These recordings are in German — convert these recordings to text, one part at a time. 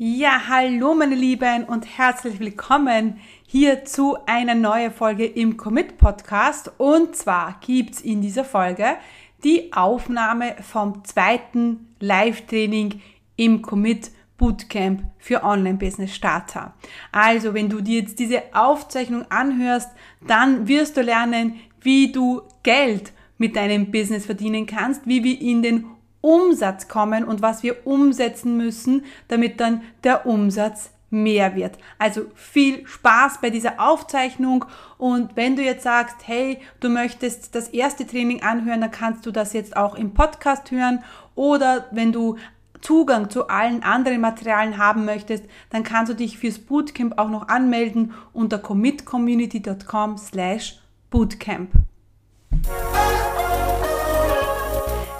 Ja, hallo meine Lieben und herzlich willkommen hier zu einer neuen Folge im Commit Podcast. Und zwar gibt's in dieser Folge die Aufnahme vom zweiten Live-Training im Commit Bootcamp für Online-Business Starter. Also, wenn du dir jetzt diese Aufzeichnung anhörst, dann wirst du lernen, wie du Geld mit deinem Business verdienen kannst, wie wir in den Umsatz kommen und was wir umsetzen müssen, damit dann der Umsatz mehr wird. Also viel Spaß bei dieser Aufzeichnung und wenn du jetzt sagst, hey, du möchtest das erste Training anhören, dann kannst du das jetzt auch im Podcast hören oder wenn du Zugang zu allen anderen Materialien haben möchtest, dann kannst du dich fürs Bootcamp auch noch anmelden unter commitcommunity.com slash bootcamp.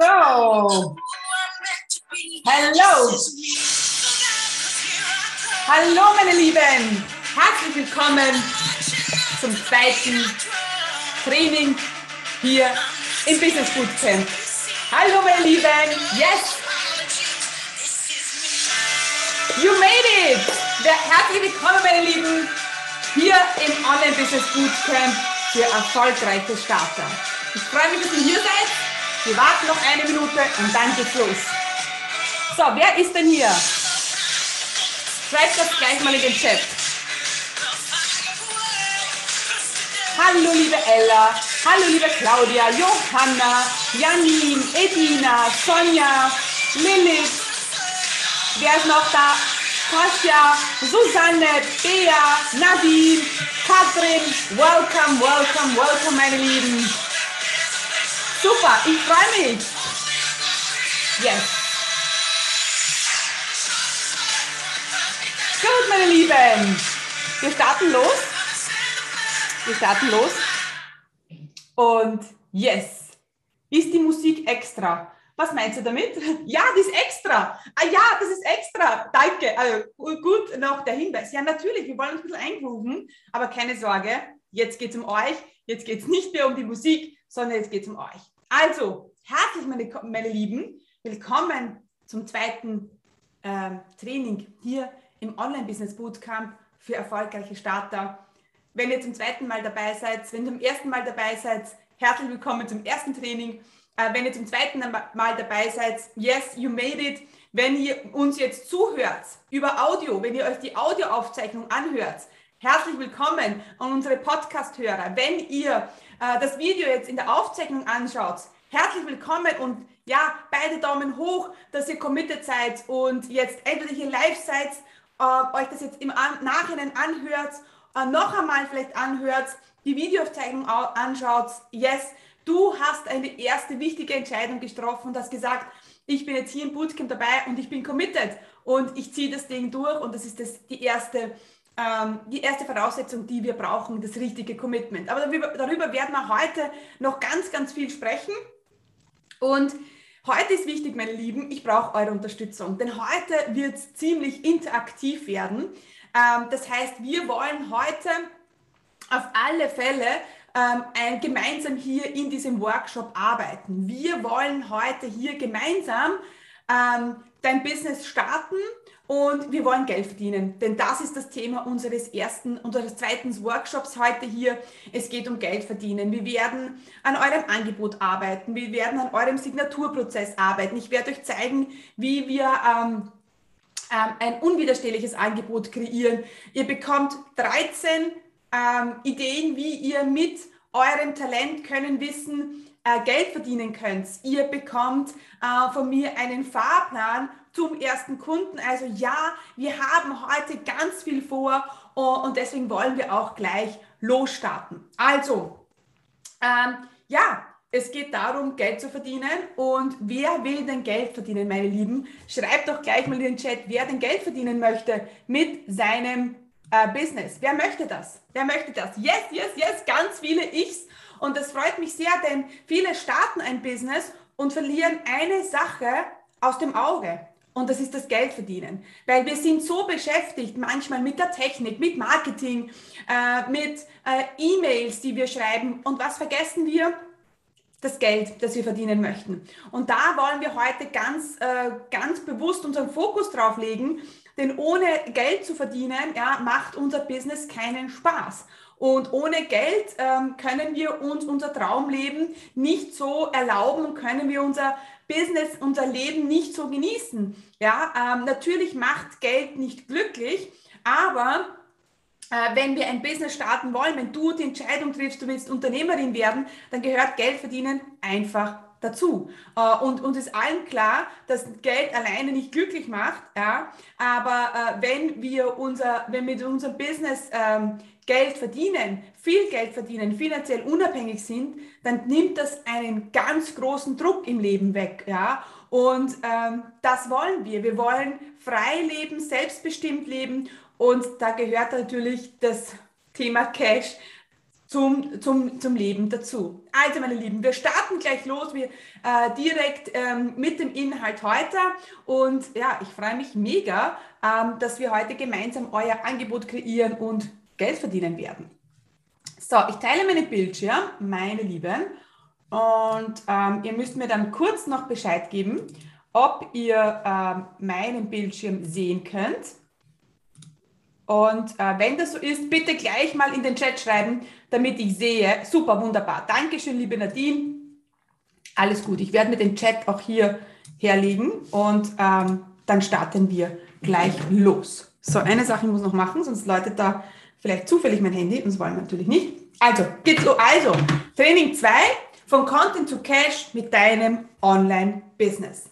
So. Hallo. Hallo, meine Lieben. Herzlich willkommen zum zweiten Training hier im Business Bootcamp. Hallo, meine Lieben. Yes. You made it. Herzlich willkommen, meine Lieben, hier im Online Business Bootcamp für erfolgreiche Starter. Ich freue mich, dass ihr hier seid. Wir warten noch eine Minute und dann geht's los. So, wer ist denn hier? Schreibt das gleich mal in den Chat. Hallo liebe Ella, hallo liebe Claudia, Johanna, Janine, Edina, Sonja, Lilith. Wer ist noch da? Kasia, Susanne, Bea, Nadine, Katrin. Welcome, welcome, welcome, meine Lieben. Super, ich freue mich. Yes. Gut, meine Lieben. Wir starten los. Wir starten los. Und yes. Ist die Musik extra? Was meinst du damit? Ja, die ist extra. Ah ja, das ist extra. Danke. Also, gut, noch der Hinweis. Ja, natürlich, wir wollen uns ein bisschen eingrooven, aber keine Sorge, jetzt geht es um euch. Jetzt geht es nicht mehr um die Musik, sondern jetzt geht es um euch. Also, herzlich, meine, meine Lieben, willkommen zum zweiten äh, Training hier im Online-Business Bootcamp für erfolgreiche Starter. Wenn ihr zum zweiten Mal dabei seid, wenn ihr zum ersten Mal dabei seid, herzlich willkommen zum ersten Training. Äh, wenn ihr zum zweiten Mal dabei seid, yes, you made it. Wenn ihr uns jetzt zuhört über Audio, wenn ihr euch die Audioaufzeichnung anhört, herzlich willkommen an unsere Podcast-Hörer. Wenn ihr äh, das Video jetzt in der Aufzeichnung anschaut, herzlich willkommen und ja, beide Daumen hoch, dass ihr committed seid und jetzt endlich hier live seid, äh, euch das jetzt im An Nachhinein anhört, äh, noch einmal vielleicht anhört, die Videoaufzeichnung anschaut. Yes, du hast eine erste wichtige Entscheidung getroffen und hast gesagt, ich bin jetzt hier im Bootcamp dabei und ich bin committed und ich ziehe das Ding durch und das ist das, die erste ähm, die erste Voraussetzung, die wir brauchen, das richtige Commitment. Aber darüber, darüber werden wir heute noch ganz, ganz viel sprechen. Und heute ist wichtig, meine Lieben, ich brauche eure Unterstützung, denn heute wird es ziemlich interaktiv werden. Ähm, das heißt, wir wollen heute auf alle Fälle ähm, ein, gemeinsam hier in diesem Workshop arbeiten. Wir wollen heute hier gemeinsam ähm, dein Business starten und wir wollen Geld verdienen, denn das ist das Thema unseres ersten, unseres zweiten Workshops heute hier. Es geht um Geld verdienen. Wir werden an eurem Angebot arbeiten. Wir werden an eurem Signaturprozess arbeiten. Ich werde euch zeigen, wie wir ähm, ähm, ein unwiderstehliches Angebot kreieren. Ihr bekommt 13 ähm, Ideen, wie ihr mit eurem Talent, Können, Wissen äh, Geld verdienen könnt. Ihr bekommt äh, von mir einen Fahrplan zum ersten Kunden. Also ja, wir haben heute ganz viel vor uh, und deswegen wollen wir auch gleich losstarten. Also, ähm, ja, es geht darum, Geld zu verdienen. Und wer will denn Geld verdienen, meine Lieben? Schreibt doch gleich mal in den Chat, wer denn Geld verdienen möchte mit seinem äh, Business. Wer möchte das? Wer möchte das? Yes, yes, yes, ganz viele Ichs. Und das freut mich sehr, denn viele starten ein Business und verlieren eine Sache aus dem Auge. Und das ist das Geld verdienen. Weil wir sind so beschäftigt manchmal mit der Technik, mit Marketing, äh, mit äh, E-Mails, die wir schreiben. Und was vergessen wir? das Geld, das wir verdienen möchten. Und da wollen wir heute ganz, äh, ganz bewusst unseren Fokus drauf legen, denn ohne Geld zu verdienen, ja, macht unser Business keinen Spaß. Und ohne Geld ähm, können wir uns unser Traumleben nicht so erlauben und können wir unser Business, unser Leben nicht so genießen. Ja, ähm, natürlich macht Geld nicht glücklich, aber äh, wenn wir ein Business starten wollen, wenn du die Entscheidung triffst, du willst Unternehmerin werden, dann gehört Geld verdienen einfach dazu. Äh, und uns ist allen klar, dass Geld alleine nicht glücklich macht, ja. Aber äh, wenn wir unser, wenn wir mit unserem Business ähm, Geld verdienen, viel Geld verdienen, finanziell unabhängig sind, dann nimmt das einen ganz großen Druck im Leben weg, ja. Und ähm, das wollen wir. Wir wollen frei leben, selbstbestimmt leben und da gehört natürlich das Thema Cash zum, zum, zum Leben dazu. Also meine Lieben, wir starten gleich los, wir äh, direkt ähm, mit dem Inhalt heute und ja, ich freue mich mega, ähm, dass wir heute gemeinsam euer Angebot kreieren und Geld verdienen werden. So, ich teile meinen Bildschirm, meine Lieben, und ähm, ihr müsst mir dann kurz noch Bescheid geben, ob ihr ähm, meinen Bildschirm sehen könnt. Und äh, wenn das so ist, bitte gleich mal in den Chat schreiben, damit ich sehe. Super, wunderbar. Dankeschön, liebe Nadine. Alles gut. Ich werde mir den Chat auch hier herlegen und ähm, dann starten wir gleich los. So, eine Sache muss noch machen, sonst läutet da vielleicht zufällig mein Handy und das wollen wir natürlich nicht. Also, geht's los. Also, Training 2 von Content to Cash mit deinem Online-Business.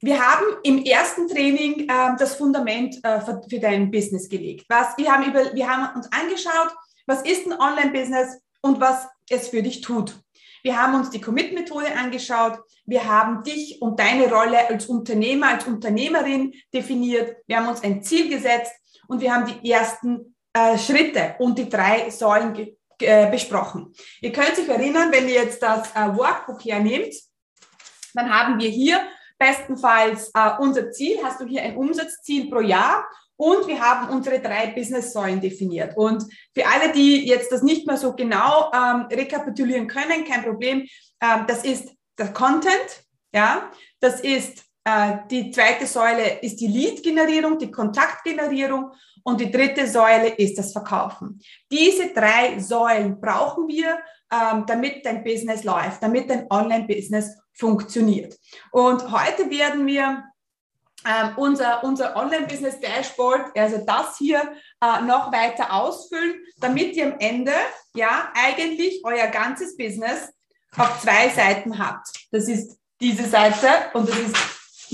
Wir haben im ersten Training äh, das Fundament äh, für, für, dein Business gelegt. Was, wir, haben über, wir haben uns angeschaut, was ist ein Online-Business und was es für dich tut. Wir haben uns die Commit-Methode angeschaut. Wir haben dich und deine Rolle als Unternehmer, als Unternehmerin definiert. Wir haben uns ein Ziel gesetzt und wir haben die ersten äh, Schritte und die drei Säulen äh, besprochen. Ihr könnt euch erinnern, wenn ihr jetzt das äh, Workbook hernehmt, dann haben wir hier bestenfalls äh, unser Ziel, hast du hier ein Umsatzziel pro Jahr und wir haben unsere drei Business-Säulen definiert. Und für alle, die jetzt das nicht mehr so genau ähm, rekapitulieren können, kein Problem, ähm, das ist der Content, ja, das ist die zweite Säule ist die Lead-Generierung, die Kontaktgenerierung und die dritte Säule ist das Verkaufen. Diese drei Säulen brauchen wir, ähm, damit dein Business läuft, damit dein Online-Business funktioniert. Und heute werden wir ähm, unser, unser Online-Business-Dashboard, also das hier, äh, noch weiter ausfüllen, damit ihr am Ende ja eigentlich euer ganzes Business auf zwei Seiten habt. Das ist diese Seite und das ist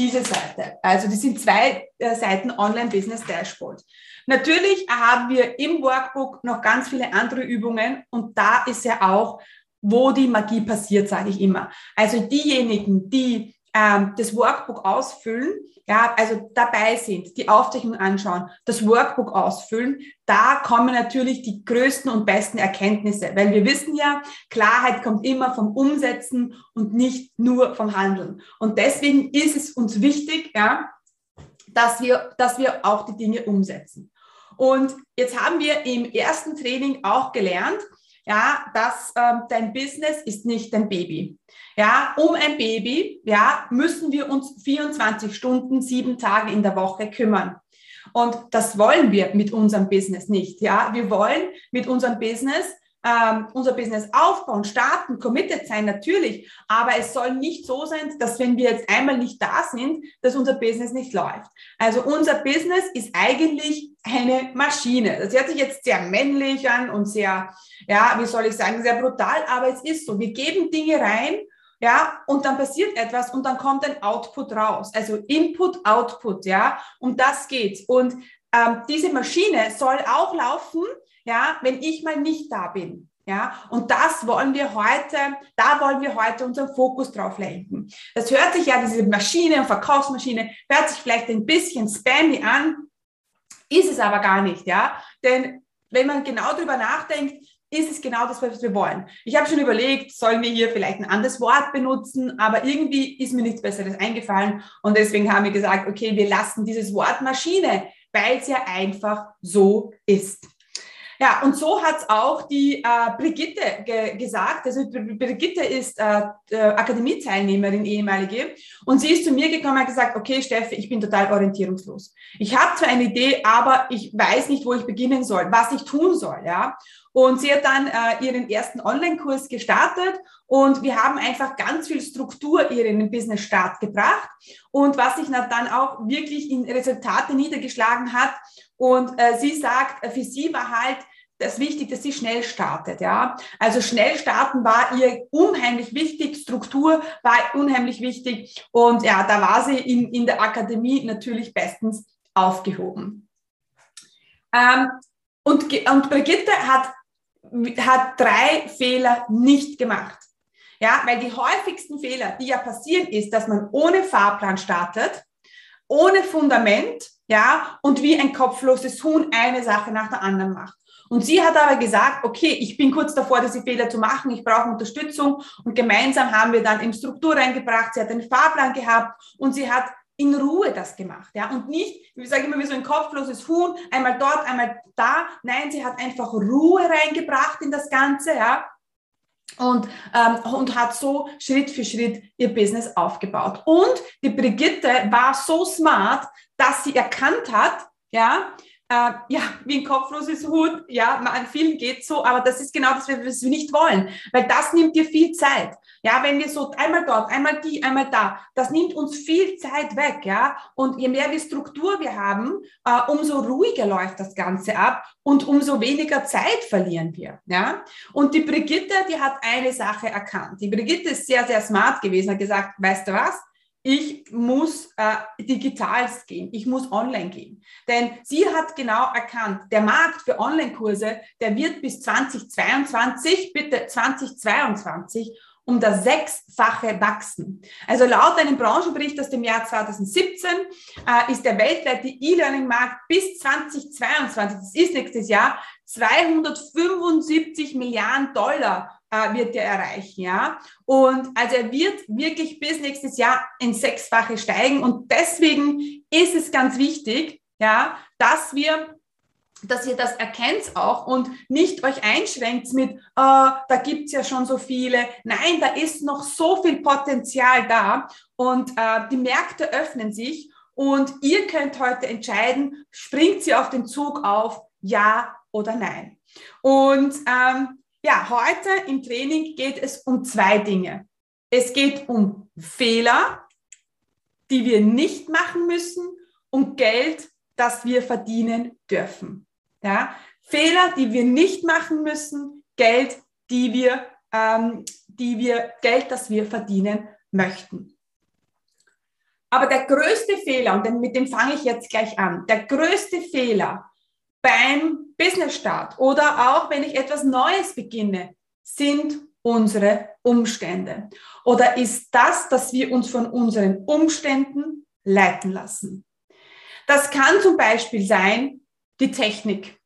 diese Seite. Also das sind zwei äh, Seiten Online-Business-Dashboard. Natürlich haben wir im Workbook noch ganz viele andere Übungen und da ist ja auch wo die Magie passiert, sage ich immer. Also diejenigen, die ähm, das Workbook ausfüllen, ja, also dabei sind, die Aufzeichnung anschauen, das Workbook ausfüllen, da kommen natürlich die größten und besten Erkenntnisse, weil wir wissen ja, Klarheit kommt immer vom Umsetzen und nicht nur vom Handeln. Und deswegen ist es uns wichtig, ja, dass wir, dass wir auch die Dinge umsetzen. Und jetzt haben wir im ersten Training auch gelernt, ja, dass ähm, dein Business ist nicht dein Baby. Ja, um ein Baby, ja, müssen wir uns 24 Stunden, sieben Tage in der Woche kümmern. Und das wollen wir mit unserem Business nicht. Ja, wir wollen mit unserem Business ähm, unser Business aufbauen, starten, committed sein, natürlich. Aber es soll nicht so sein, dass wenn wir jetzt einmal nicht da sind, dass unser Business nicht läuft. Also unser Business ist eigentlich eine Maschine. Das hört sich jetzt sehr männlich an und sehr, ja, wie soll ich sagen, sehr brutal, aber es ist so. Wir geben Dinge rein, ja, und dann passiert etwas und dann kommt ein Output raus. Also Input, Output, ja, um das geht's. Und ähm, diese Maschine soll auch laufen, ja, wenn ich mal nicht da bin. Ja, und das wollen wir heute, da wollen wir heute unseren Fokus drauf lenken. Das hört sich ja, diese Maschine und Verkaufsmaschine, hört sich vielleicht ein bisschen spammy an, ist es aber gar nicht, ja. Denn wenn man genau darüber nachdenkt, ist es genau das, was wir wollen. Ich habe schon überlegt, sollen wir hier vielleicht ein anderes Wort benutzen, aber irgendwie ist mir nichts Besseres eingefallen und deswegen haben wir gesagt, okay, wir lassen dieses Wort Maschine, weil es ja einfach so ist. Ja, und so hat es auch die äh, Brigitte ge gesagt. Also Brigitte ist äh, äh, Akademieteilnehmerin, ehemalige. Und sie ist zu mir gekommen und hat gesagt, okay, Steffi, ich bin total orientierungslos. Ich habe zwar eine Idee, aber ich weiß nicht, wo ich beginnen soll, was ich tun soll. Ja. Und sie hat dann äh, ihren ersten Online-Kurs gestartet und wir haben einfach ganz viel Struktur ihren Business-Start gebracht und was sich dann auch wirklich in Resultate niedergeschlagen hat. Und äh, sie sagt, äh, für sie war halt das wichtig, dass sie schnell startet, ja. Also schnell starten war ihr unheimlich wichtig, Struktur war unheimlich wichtig und ja, da war sie in, in der Akademie natürlich bestens aufgehoben. Ähm, und, und Brigitte hat, hat drei Fehler nicht gemacht. Ja, weil die häufigsten Fehler, die ja passieren, ist, dass man ohne Fahrplan startet, ohne Fundament, ja, und wie ein kopfloses Huhn eine Sache nach der anderen macht. Und sie hat aber gesagt, okay, ich bin kurz davor, diese Fehler zu machen, ich brauche Unterstützung. Und gemeinsam haben wir dann in Struktur reingebracht, sie hat einen Fahrplan gehabt und sie hat in Ruhe das gemacht, ja, und nicht, ich sage immer wie so ein kopfloses Huhn, einmal dort, einmal da. Nein, sie hat einfach Ruhe reingebracht in das Ganze, ja, und, ähm, und hat so Schritt für Schritt ihr Business aufgebaut. Und die Brigitte war so smart, dass sie erkannt hat, ja, äh, ja, wie ein kopfloses Hut, ja, an vielen geht so, aber das ist genau das, was wir nicht wollen, weil das nimmt dir viel Zeit. Ja, wenn wir so einmal dort, einmal die, einmal da, das nimmt uns viel Zeit weg, ja. Und je mehr wir Struktur wir haben, äh, umso ruhiger läuft das Ganze ab und umso weniger Zeit verlieren wir, ja. Und die Brigitte, die hat eine Sache erkannt. Die Brigitte ist sehr, sehr smart gewesen, hat gesagt, weißt du was? Ich muss äh, digital gehen, ich muss online gehen. Denn sie hat genau erkannt, der Markt für Online-Kurse, der wird bis 2022, bitte 2022, um das Sechsfache wachsen. Also laut einem Branchenbericht aus dem Jahr 2017 äh, ist der weltweite E-Learning-Markt bis 2022, das ist nächstes Jahr, 275 Milliarden Dollar äh, wird er erreichen, ja. Und also er wird wirklich bis nächstes Jahr in Sechsfache steigen. Und deswegen ist es ganz wichtig, ja, dass wir dass ihr das erkennt auch und nicht euch einschränkt mit, äh, da gibt's ja schon so viele. Nein, da ist noch so viel Potenzial da und äh, die Märkte öffnen sich und ihr könnt heute entscheiden, springt sie auf den Zug auf, ja oder nein. Und ähm, ja, heute im Training geht es um zwei Dinge. Es geht um Fehler, die wir nicht machen müssen und Geld, das wir verdienen dürfen. Ja? Fehler, die wir nicht machen müssen, Geld, die wir, ähm, die wir, Geld, das wir verdienen möchten. Aber der größte Fehler, und mit dem fange ich jetzt gleich an, der größte Fehler, beim Business-Start oder auch wenn ich etwas Neues beginne, sind unsere Umstände? Oder ist das, dass wir uns von unseren Umständen leiten lassen? Das kann zum Beispiel sein, die Technik.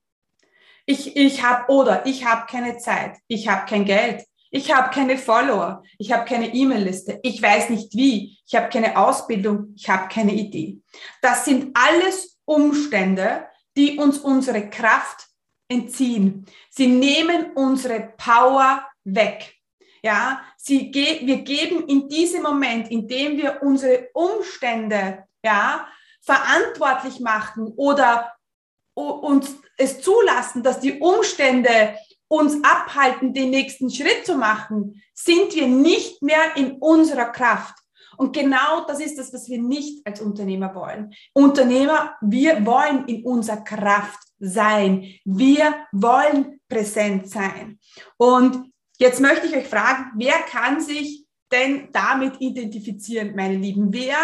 Ich, ich habe oder ich habe keine Zeit, ich habe kein Geld, ich habe keine Follower, ich habe keine E-Mail-Liste, ich weiß nicht wie, ich habe keine Ausbildung, ich habe keine Idee. Das sind alles Umstände, die uns unsere Kraft entziehen. Sie nehmen unsere Power weg. Ja, sie ge wir geben in diesem Moment, in dem wir unsere Umstände, ja, verantwortlich machen oder uns es zulassen, dass die Umstände uns abhalten, den nächsten Schritt zu machen, sind wir nicht mehr in unserer Kraft. Und genau das ist das, was wir nicht als Unternehmer wollen. Unternehmer, wir wollen in unserer Kraft sein. Wir wollen präsent sein. Und jetzt möchte ich euch fragen, wer kann sich denn damit identifizieren, meine Lieben? Wer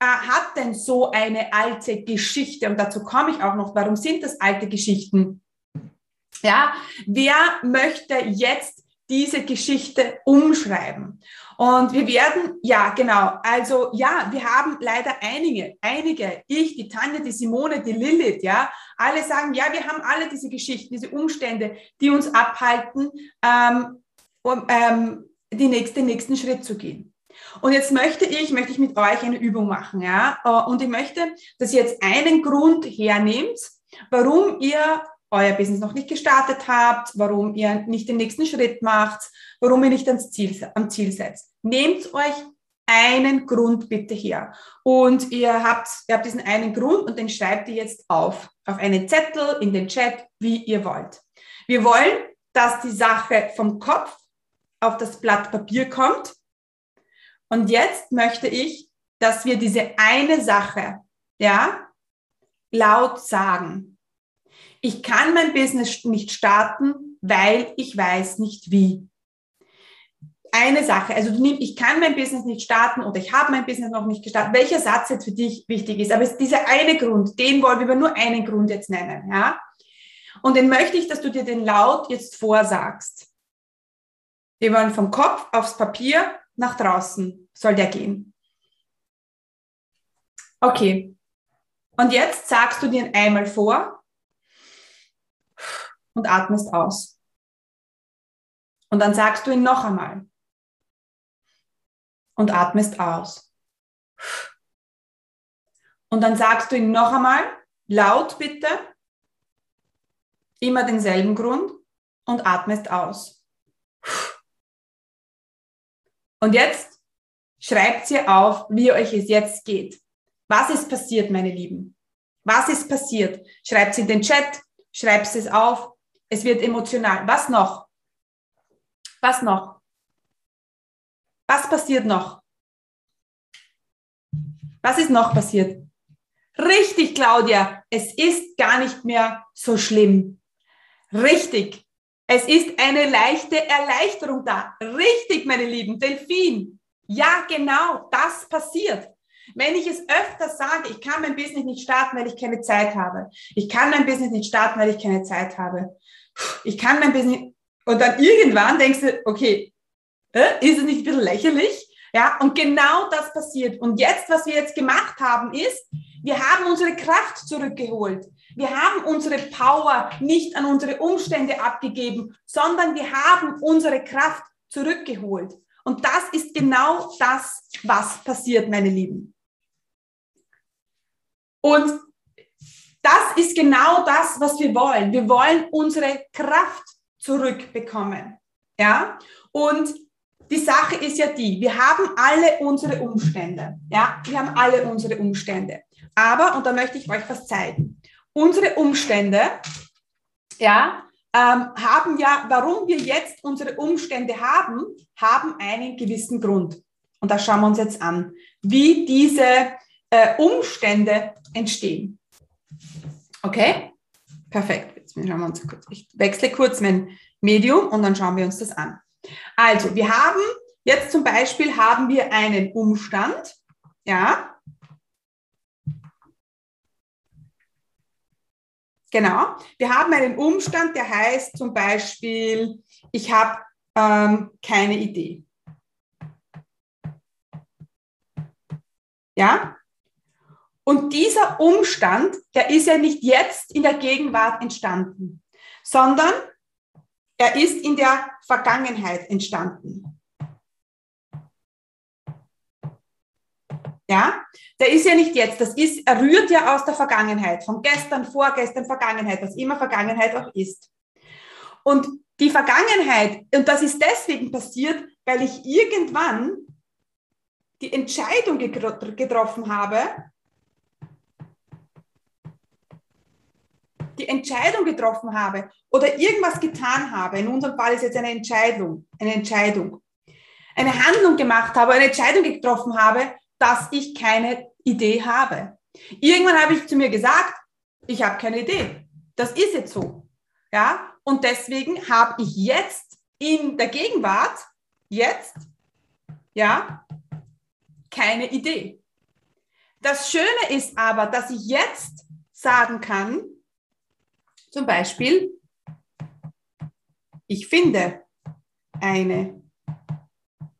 äh, hat denn so eine alte Geschichte? Und dazu komme ich auch noch. Warum sind das alte Geschichten? Ja, wer möchte jetzt diese Geschichte umschreiben? Und wir werden, ja, genau, also ja, wir haben leider einige, einige, ich, die Tanja, die Simone, die Lilith, ja, alle sagen, ja, wir haben alle diese Geschichten, diese Umstände, die uns abhalten, ähm, um ähm, die nächste, den nächsten Schritt zu gehen. Und jetzt möchte ich, möchte ich mit euch eine Übung machen, ja, und ich möchte, dass ihr jetzt einen Grund hernehmt, warum ihr euer Business noch nicht gestartet habt, warum ihr nicht den nächsten Schritt macht, warum ihr nicht ans Ziel, am Ziel seid. Nehmt euch einen Grund bitte her. Und ihr habt, ihr habt diesen einen Grund und den schreibt ihr jetzt auf, auf einen Zettel, in den Chat, wie ihr wollt. Wir wollen, dass die Sache vom Kopf auf das Blatt Papier kommt. Und jetzt möchte ich, dass wir diese eine Sache, ja, laut sagen. Ich kann mein Business nicht starten, weil ich weiß nicht wie eine Sache, also du nimmst, ich kann mein Business nicht starten oder ich habe mein Business noch nicht gestartet, welcher Satz jetzt für dich wichtig ist. Aber es ist dieser eine Grund, den wollen wir nur einen Grund jetzt nennen, ja. Und den möchte ich, dass du dir den laut jetzt vorsagst. Wir wollen vom Kopf aufs Papier nach draußen soll der gehen. Okay. Und jetzt sagst du dir einmal vor und atmest aus. Und dann sagst du ihn noch einmal und atmest aus. Und dann sagst du ihn noch einmal, laut bitte, immer denselben Grund und atmest aus. Und jetzt schreibt ihr auf, wie euch es jetzt geht. Was ist passiert, meine Lieben? Was ist passiert? Schreibt es in den Chat, schreibt es auf. Es wird emotional. Was noch? Was noch? Passiert noch? Was ist noch passiert? Richtig, Claudia, es ist gar nicht mehr so schlimm. Richtig. Es ist eine leichte Erleichterung da. Richtig, meine lieben Delfin. Ja, genau, das passiert. Wenn ich es öfter sage, ich kann mein Business nicht starten, weil ich keine Zeit habe. Ich kann mein Business nicht starten, weil ich keine Zeit habe. Ich kann mein Business, und dann irgendwann denkst du, okay, äh, ist es nicht ein bisschen lächerlich? Ja, und genau das passiert. Und jetzt, was wir jetzt gemacht haben, ist, wir haben unsere Kraft zurückgeholt. Wir haben unsere Power nicht an unsere Umstände abgegeben, sondern wir haben unsere Kraft zurückgeholt. Und das ist genau das, was passiert, meine Lieben. Und das ist genau das, was wir wollen. Wir wollen unsere Kraft zurückbekommen. Ja, und die Sache ist ja die, wir haben alle unsere Umstände. Ja, wir haben alle unsere Umstände. Aber, und da möchte ich euch was zeigen, unsere Umstände, ja, ähm, haben ja, warum wir jetzt unsere Umstände haben, haben einen gewissen Grund. Und da schauen wir uns jetzt an, wie diese äh, Umstände entstehen. Okay? Perfekt. Jetzt schauen wir uns kurz. Ich wechsle kurz mein Medium und dann schauen wir uns das an. Also, wir haben jetzt zum Beispiel haben wir einen Umstand, ja. Genau. Wir haben einen Umstand, der heißt zum Beispiel, ich habe ähm, keine Idee. Ja? Und dieser Umstand, der ist ja nicht jetzt in der Gegenwart entstanden, sondern er ist in der Vergangenheit entstanden. Ja, der ist ja nicht jetzt, das ist, er rührt ja aus der Vergangenheit, von gestern, vorgestern, Vergangenheit, was immer Vergangenheit auch ist. Und die Vergangenheit, und das ist deswegen passiert, weil ich irgendwann die Entscheidung getroffen habe, die Entscheidung getroffen habe oder irgendwas getan habe, in unserem Fall ist jetzt eine Entscheidung, eine Entscheidung, eine Handlung gemacht habe, eine Entscheidung getroffen habe, dass ich keine Idee habe. Irgendwann habe ich zu mir gesagt, ich habe keine Idee. Das ist jetzt so. Ja? Und deswegen habe ich jetzt in der Gegenwart, jetzt, ja, keine Idee. Das Schöne ist aber, dass ich jetzt sagen kann, zum Beispiel, ich finde eine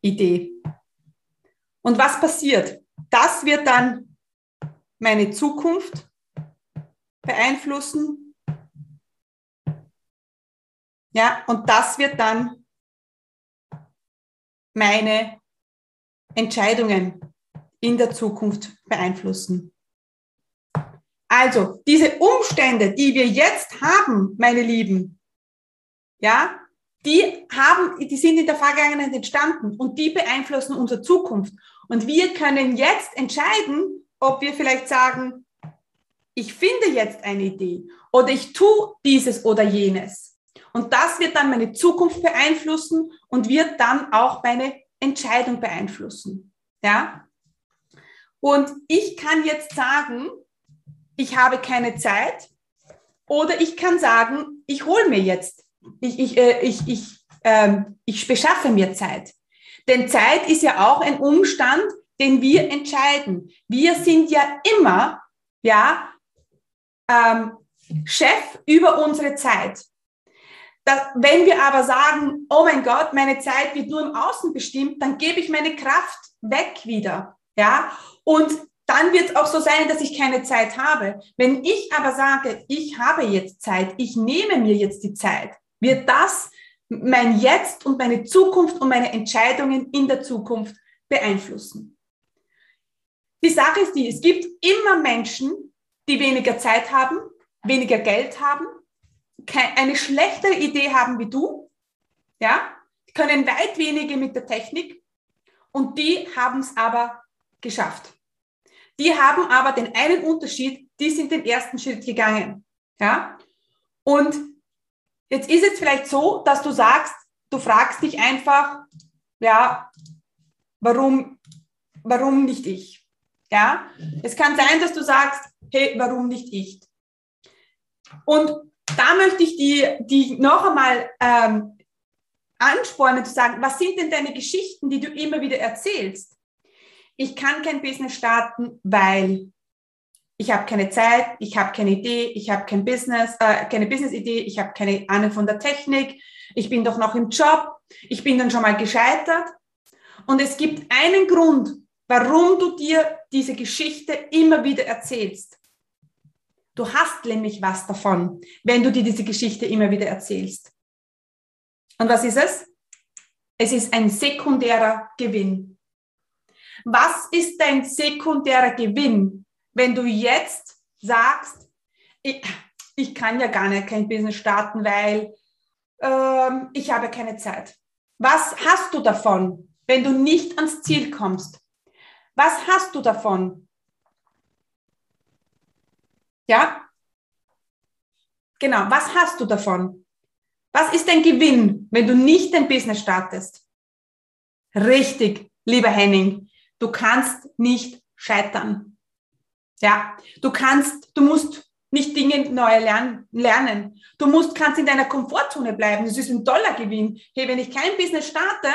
Idee. Und was passiert? Das wird dann meine Zukunft beeinflussen. Ja, und das wird dann meine Entscheidungen in der Zukunft beeinflussen. Also, diese Umstände, die wir jetzt haben, meine Lieben, ja, die haben, die sind in der Vergangenheit entstanden und die beeinflussen unsere Zukunft. Und wir können jetzt entscheiden, ob wir vielleicht sagen, ich finde jetzt eine Idee oder ich tue dieses oder jenes. Und das wird dann meine Zukunft beeinflussen und wird dann auch meine Entscheidung beeinflussen. Ja? Und ich kann jetzt sagen, ich habe keine Zeit oder ich kann sagen, ich hole mir jetzt, ich, ich, äh, ich, ich, äh, ich beschaffe mir Zeit. Denn Zeit ist ja auch ein Umstand, den wir entscheiden. Wir sind ja immer, ja, ähm, Chef über unsere Zeit. Das, wenn wir aber sagen, oh mein Gott, meine Zeit wird nur im Außen bestimmt, dann gebe ich meine Kraft weg wieder. Ja, und dann wird es auch so sein, dass ich keine Zeit habe. Wenn ich aber sage, ich habe jetzt Zeit, ich nehme mir jetzt die Zeit, wird das mein Jetzt und meine Zukunft und meine Entscheidungen in der Zukunft beeinflussen. Die Sache ist die, es gibt immer Menschen, die weniger Zeit haben, weniger Geld haben, eine schlechtere Idee haben wie du, ja, können weit weniger mit der Technik und die haben es aber geschafft. Die haben aber den einen Unterschied, die sind den ersten Schritt gegangen. Ja? Und jetzt ist es vielleicht so, dass du sagst, du fragst dich einfach, ja, warum, warum nicht ich? Ja? Es kann sein, dass du sagst, hey, warum nicht ich? Und da möchte ich die, die noch einmal ähm, anspornen zu sagen, was sind denn deine Geschichten, die du immer wieder erzählst? Ich kann kein Business starten, weil ich habe keine Zeit, ich habe keine Idee, ich habe kein Business, äh, keine Business-Idee, ich habe keine Ahnung von der Technik, ich bin doch noch im Job, ich bin dann schon mal gescheitert. Und es gibt einen Grund, warum du dir diese Geschichte immer wieder erzählst. Du hast nämlich was davon, wenn du dir diese Geschichte immer wieder erzählst. Und was ist es? Es ist ein sekundärer Gewinn. Was ist dein sekundärer Gewinn, wenn du jetzt sagst, ich, ich kann ja gar nicht kein Business starten, weil ähm, ich habe keine Zeit. Was hast du davon, wenn du nicht ans Ziel kommst? Was hast du davon? Ja? Genau, was hast du davon? Was ist dein Gewinn, wenn du nicht dein Business startest? Richtig, lieber Henning. Du kannst nicht scheitern. Ja, du kannst, du musst nicht Dinge neu lernen. Du musst, kannst in deiner Komfortzone bleiben. Das ist ein toller Gewinn. Hey, wenn ich kein Business starte,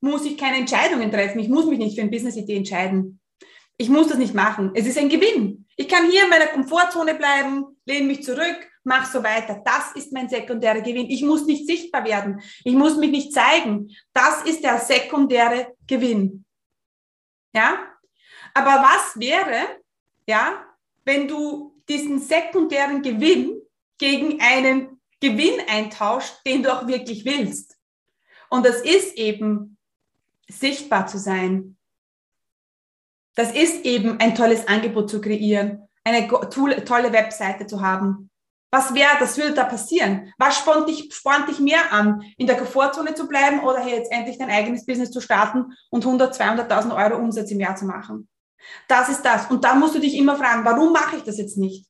muss ich keine Entscheidungen treffen. Ich muss mich nicht für eine Business-Idee entscheiden. Ich muss das nicht machen. Es ist ein Gewinn. Ich kann hier in meiner Komfortzone bleiben, lehne mich zurück, mach so weiter. Das ist mein sekundärer Gewinn. Ich muss nicht sichtbar werden. Ich muss mich nicht zeigen. Das ist der sekundäre Gewinn. Ja? Aber was wäre, ja, wenn du diesen sekundären Gewinn gegen einen Gewinn eintauscht, den du auch wirklich willst? Und das ist eben sichtbar zu sein. Das ist eben ein tolles Angebot zu kreieren, eine tolle Webseite zu haben, was wäre, das würde da passieren? Was spornt dich, spornt dich mehr an, in der Komfortzone zu bleiben oder hier jetzt endlich dein eigenes Business zu starten und 100, 200.000 Euro Umsatz im Jahr zu machen? Das ist das. Und da musst du dich immer fragen, warum mache ich das jetzt nicht?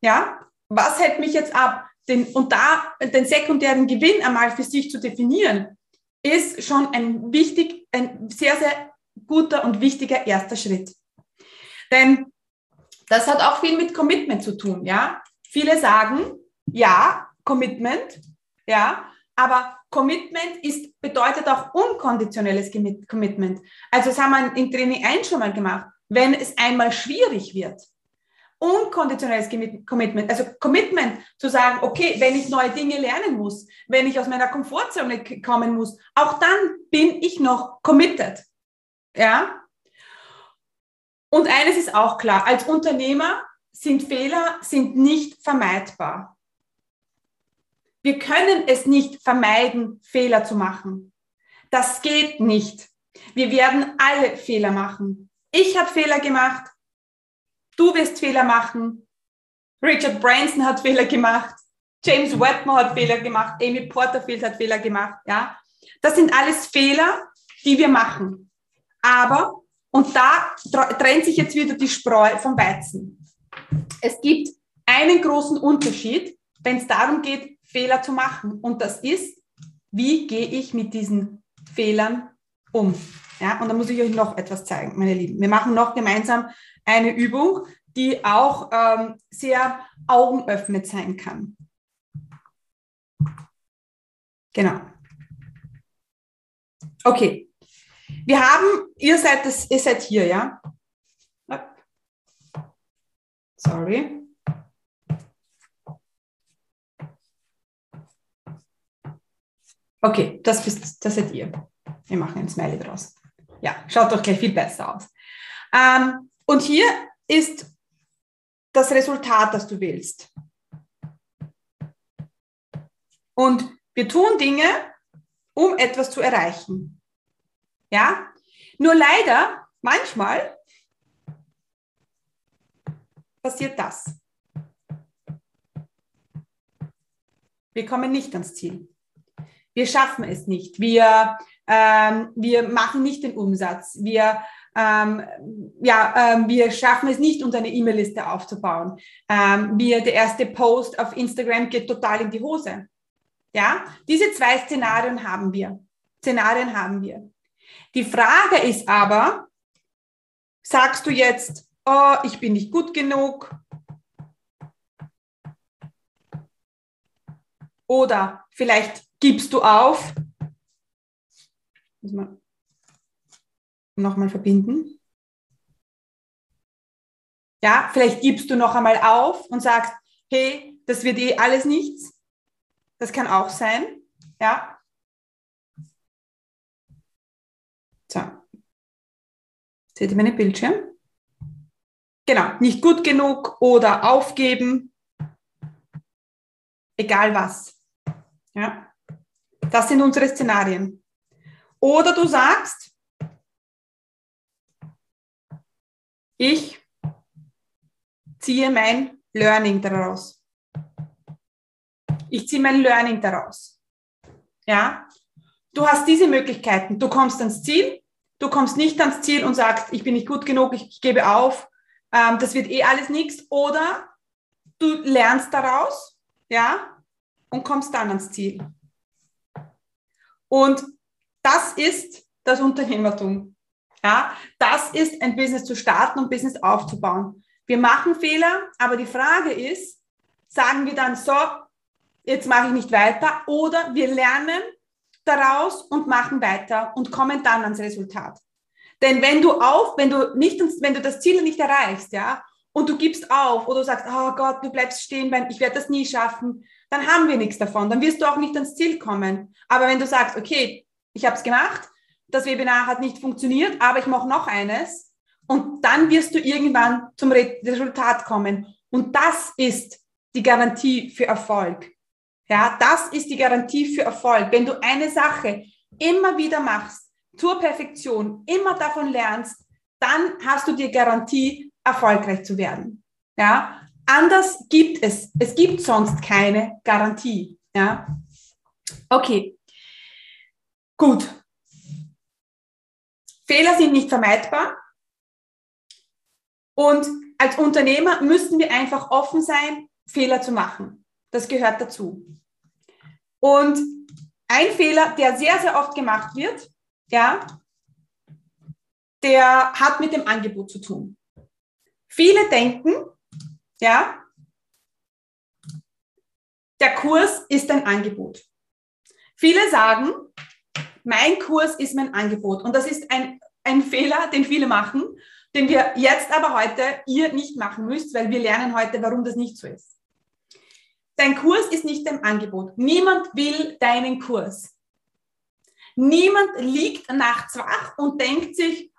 Ja? Was hält mich jetzt ab? Den, und da den sekundären Gewinn einmal für sich zu definieren, ist schon ein wichtig, ein sehr, sehr guter und wichtiger erster Schritt. Denn das hat auch viel mit Commitment zu tun, ja. Viele sagen, ja, Commitment, ja, aber Commitment ist, bedeutet auch unkonditionelles Commitment. Also das haben wir in Training 1 schon mal gemacht. Wenn es einmal schwierig wird, unkonditionelles Commitment, also Commitment zu sagen, okay, wenn ich neue Dinge lernen muss, wenn ich aus meiner Komfortzone kommen muss, auch dann bin ich noch committed. Ja? Und eines ist auch klar, als Unternehmer sind Fehler sind nicht vermeidbar. Wir können es nicht vermeiden, Fehler zu machen. Das geht nicht. Wir werden alle Fehler machen. Ich habe Fehler gemacht. Du wirst Fehler machen. Richard Branson hat Fehler gemacht. James Wetmore hat Fehler gemacht. Amy Porterfield hat Fehler gemacht. Ja, das sind alles Fehler, die wir machen. Aber und da trennt sich jetzt wieder die Spreu vom Weizen. Es gibt einen großen Unterschied, wenn es darum geht, Fehler zu machen. Und das ist, wie gehe ich mit diesen Fehlern um? Ja, und da muss ich euch noch etwas zeigen, meine Lieben. Wir machen noch gemeinsam eine Übung, die auch ähm, sehr augenöffnend sein kann. Genau. Okay. Wir haben, ihr seid, das, ihr seid hier, ja? Sorry. Okay, das, bist, das seid ihr. Wir machen ein Smiley draus. Ja, schaut doch gleich viel besser aus. Ähm, und hier ist das Resultat, das du willst. Und wir tun Dinge, um etwas zu erreichen. Ja? Nur leider, manchmal passiert das. Wir kommen nicht ans Ziel. Wir schaffen es nicht. Wir, ähm, wir machen nicht den Umsatz. Wir, ähm, ja, ähm, wir schaffen es nicht, uns eine E-Mail-Liste aufzubauen. Ähm, wir, der erste Post auf Instagram geht total in die Hose. Ja, diese zwei Szenarien haben wir. Szenarien haben wir. Die Frage ist aber, sagst du jetzt, oh, ich bin nicht gut genug. Oder vielleicht gibst du auf. Muss man nochmal verbinden. Ja, vielleicht gibst du noch einmal auf und sagst, hey, das wird eh alles nichts. Das kann auch sein. Ja. So. Seht ihr meinen Bildschirm? Genau, nicht gut genug oder aufgeben. Egal was. Ja. Das sind unsere Szenarien. Oder du sagst, ich ziehe mein Learning daraus. Ich ziehe mein Learning daraus. Ja? Du hast diese Möglichkeiten. Du kommst ans Ziel, du kommst nicht ans Ziel und sagst, ich bin nicht gut genug, ich gebe auf ähm, das wird eh alles nichts. Oder du lernst daraus, ja, und kommst dann ans Ziel. Und das ist das Unternehmertum. Ja, das ist ein Business zu starten und Business aufzubauen. Wir machen Fehler, aber die Frage ist, sagen wir dann so, jetzt mache ich nicht weiter oder wir lernen daraus und machen weiter und kommen dann ans Resultat. Denn wenn du auf, wenn du nicht, wenn du das Ziel nicht erreichst, ja, und du gibst auf oder du sagst, oh Gott, du bleibst stehen, ich werde das nie schaffen, dann haben wir nichts davon. Dann wirst du auch nicht ans Ziel kommen. Aber wenn du sagst, okay, ich habe es gemacht, das Webinar hat nicht funktioniert, aber ich mache noch eines und dann wirst du irgendwann zum Resultat kommen. Und das ist die Garantie für Erfolg. Ja, das ist die Garantie für Erfolg. Wenn du eine Sache immer wieder machst, zur Perfektion immer davon lernst, dann hast du die Garantie, erfolgreich zu werden. Ja, anders gibt es, es gibt sonst keine Garantie. Ja, okay, gut. Fehler sind nicht vermeidbar. Und als Unternehmer müssen wir einfach offen sein, Fehler zu machen. Das gehört dazu. Und ein Fehler, der sehr, sehr oft gemacht wird, ja, der hat mit dem Angebot zu tun. Viele denken, ja, der Kurs ist ein Angebot. Viele sagen, mein Kurs ist mein Angebot. Und das ist ein, ein Fehler, den viele machen. den wir jetzt aber heute ihr nicht machen müsst, weil wir lernen heute, warum das nicht so ist. Dein Kurs ist nicht dein Angebot. Niemand will deinen Kurs. Niemand liegt nachts wach und denkt sich,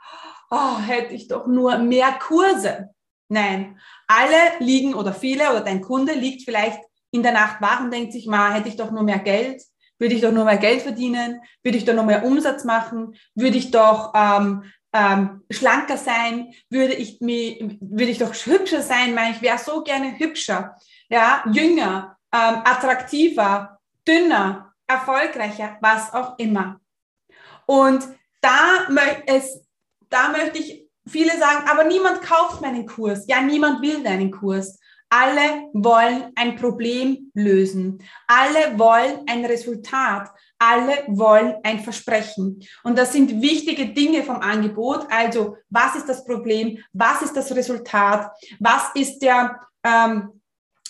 oh, hätte ich doch nur mehr Kurse. Nein, alle liegen oder viele oder dein Kunde liegt vielleicht in der Nacht wach und denkt sich, ma, hätte ich doch nur mehr Geld, würde ich doch nur mehr Geld verdienen, würde ich doch nur mehr Umsatz machen, würde ich doch ähm, ähm, schlanker sein, würde ich mir, würde ich doch hübscher sein, meine ich wäre so gerne hübscher, ja, jünger, ähm, attraktiver, dünner, erfolgreicher, was auch immer. Und da, es, da möchte ich viele sagen, aber niemand kauft meinen Kurs. Ja, niemand will deinen Kurs. Alle wollen ein Problem lösen. Alle wollen ein Resultat. Alle wollen ein Versprechen. Und das sind wichtige Dinge vom Angebot. Also, was ist das Problem? Was ist das Resultat? Was ist der, ähm,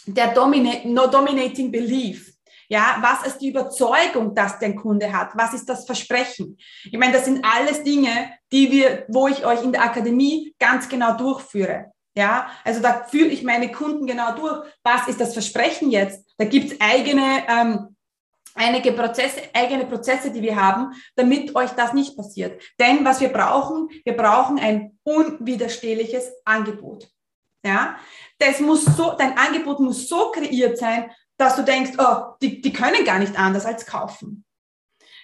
der domina no dominating belief? Ja, was ist die Überzeugung, dass der Kunde hat? Was ist das Versprechen? Ich meine, das sind alles Dinge, die wir, wo ich euch in der Akademie ganz genau durchführe. Ja, also da führe ich meine Kunden genau durch. Was ist das Versprechen jetzt? Da gibt's eigene, ähm, einige Prozesse, eigene Prozesse, die wir haben, damit euch das nicht passiert. Denn was wir brauchen, wir brauchen ein unwiderstehliches Angebot. Ja, das muss so, dein Angebot muss so kreiert sein, dass du denkst, oh, die, die können gar nicht anders als kaufen.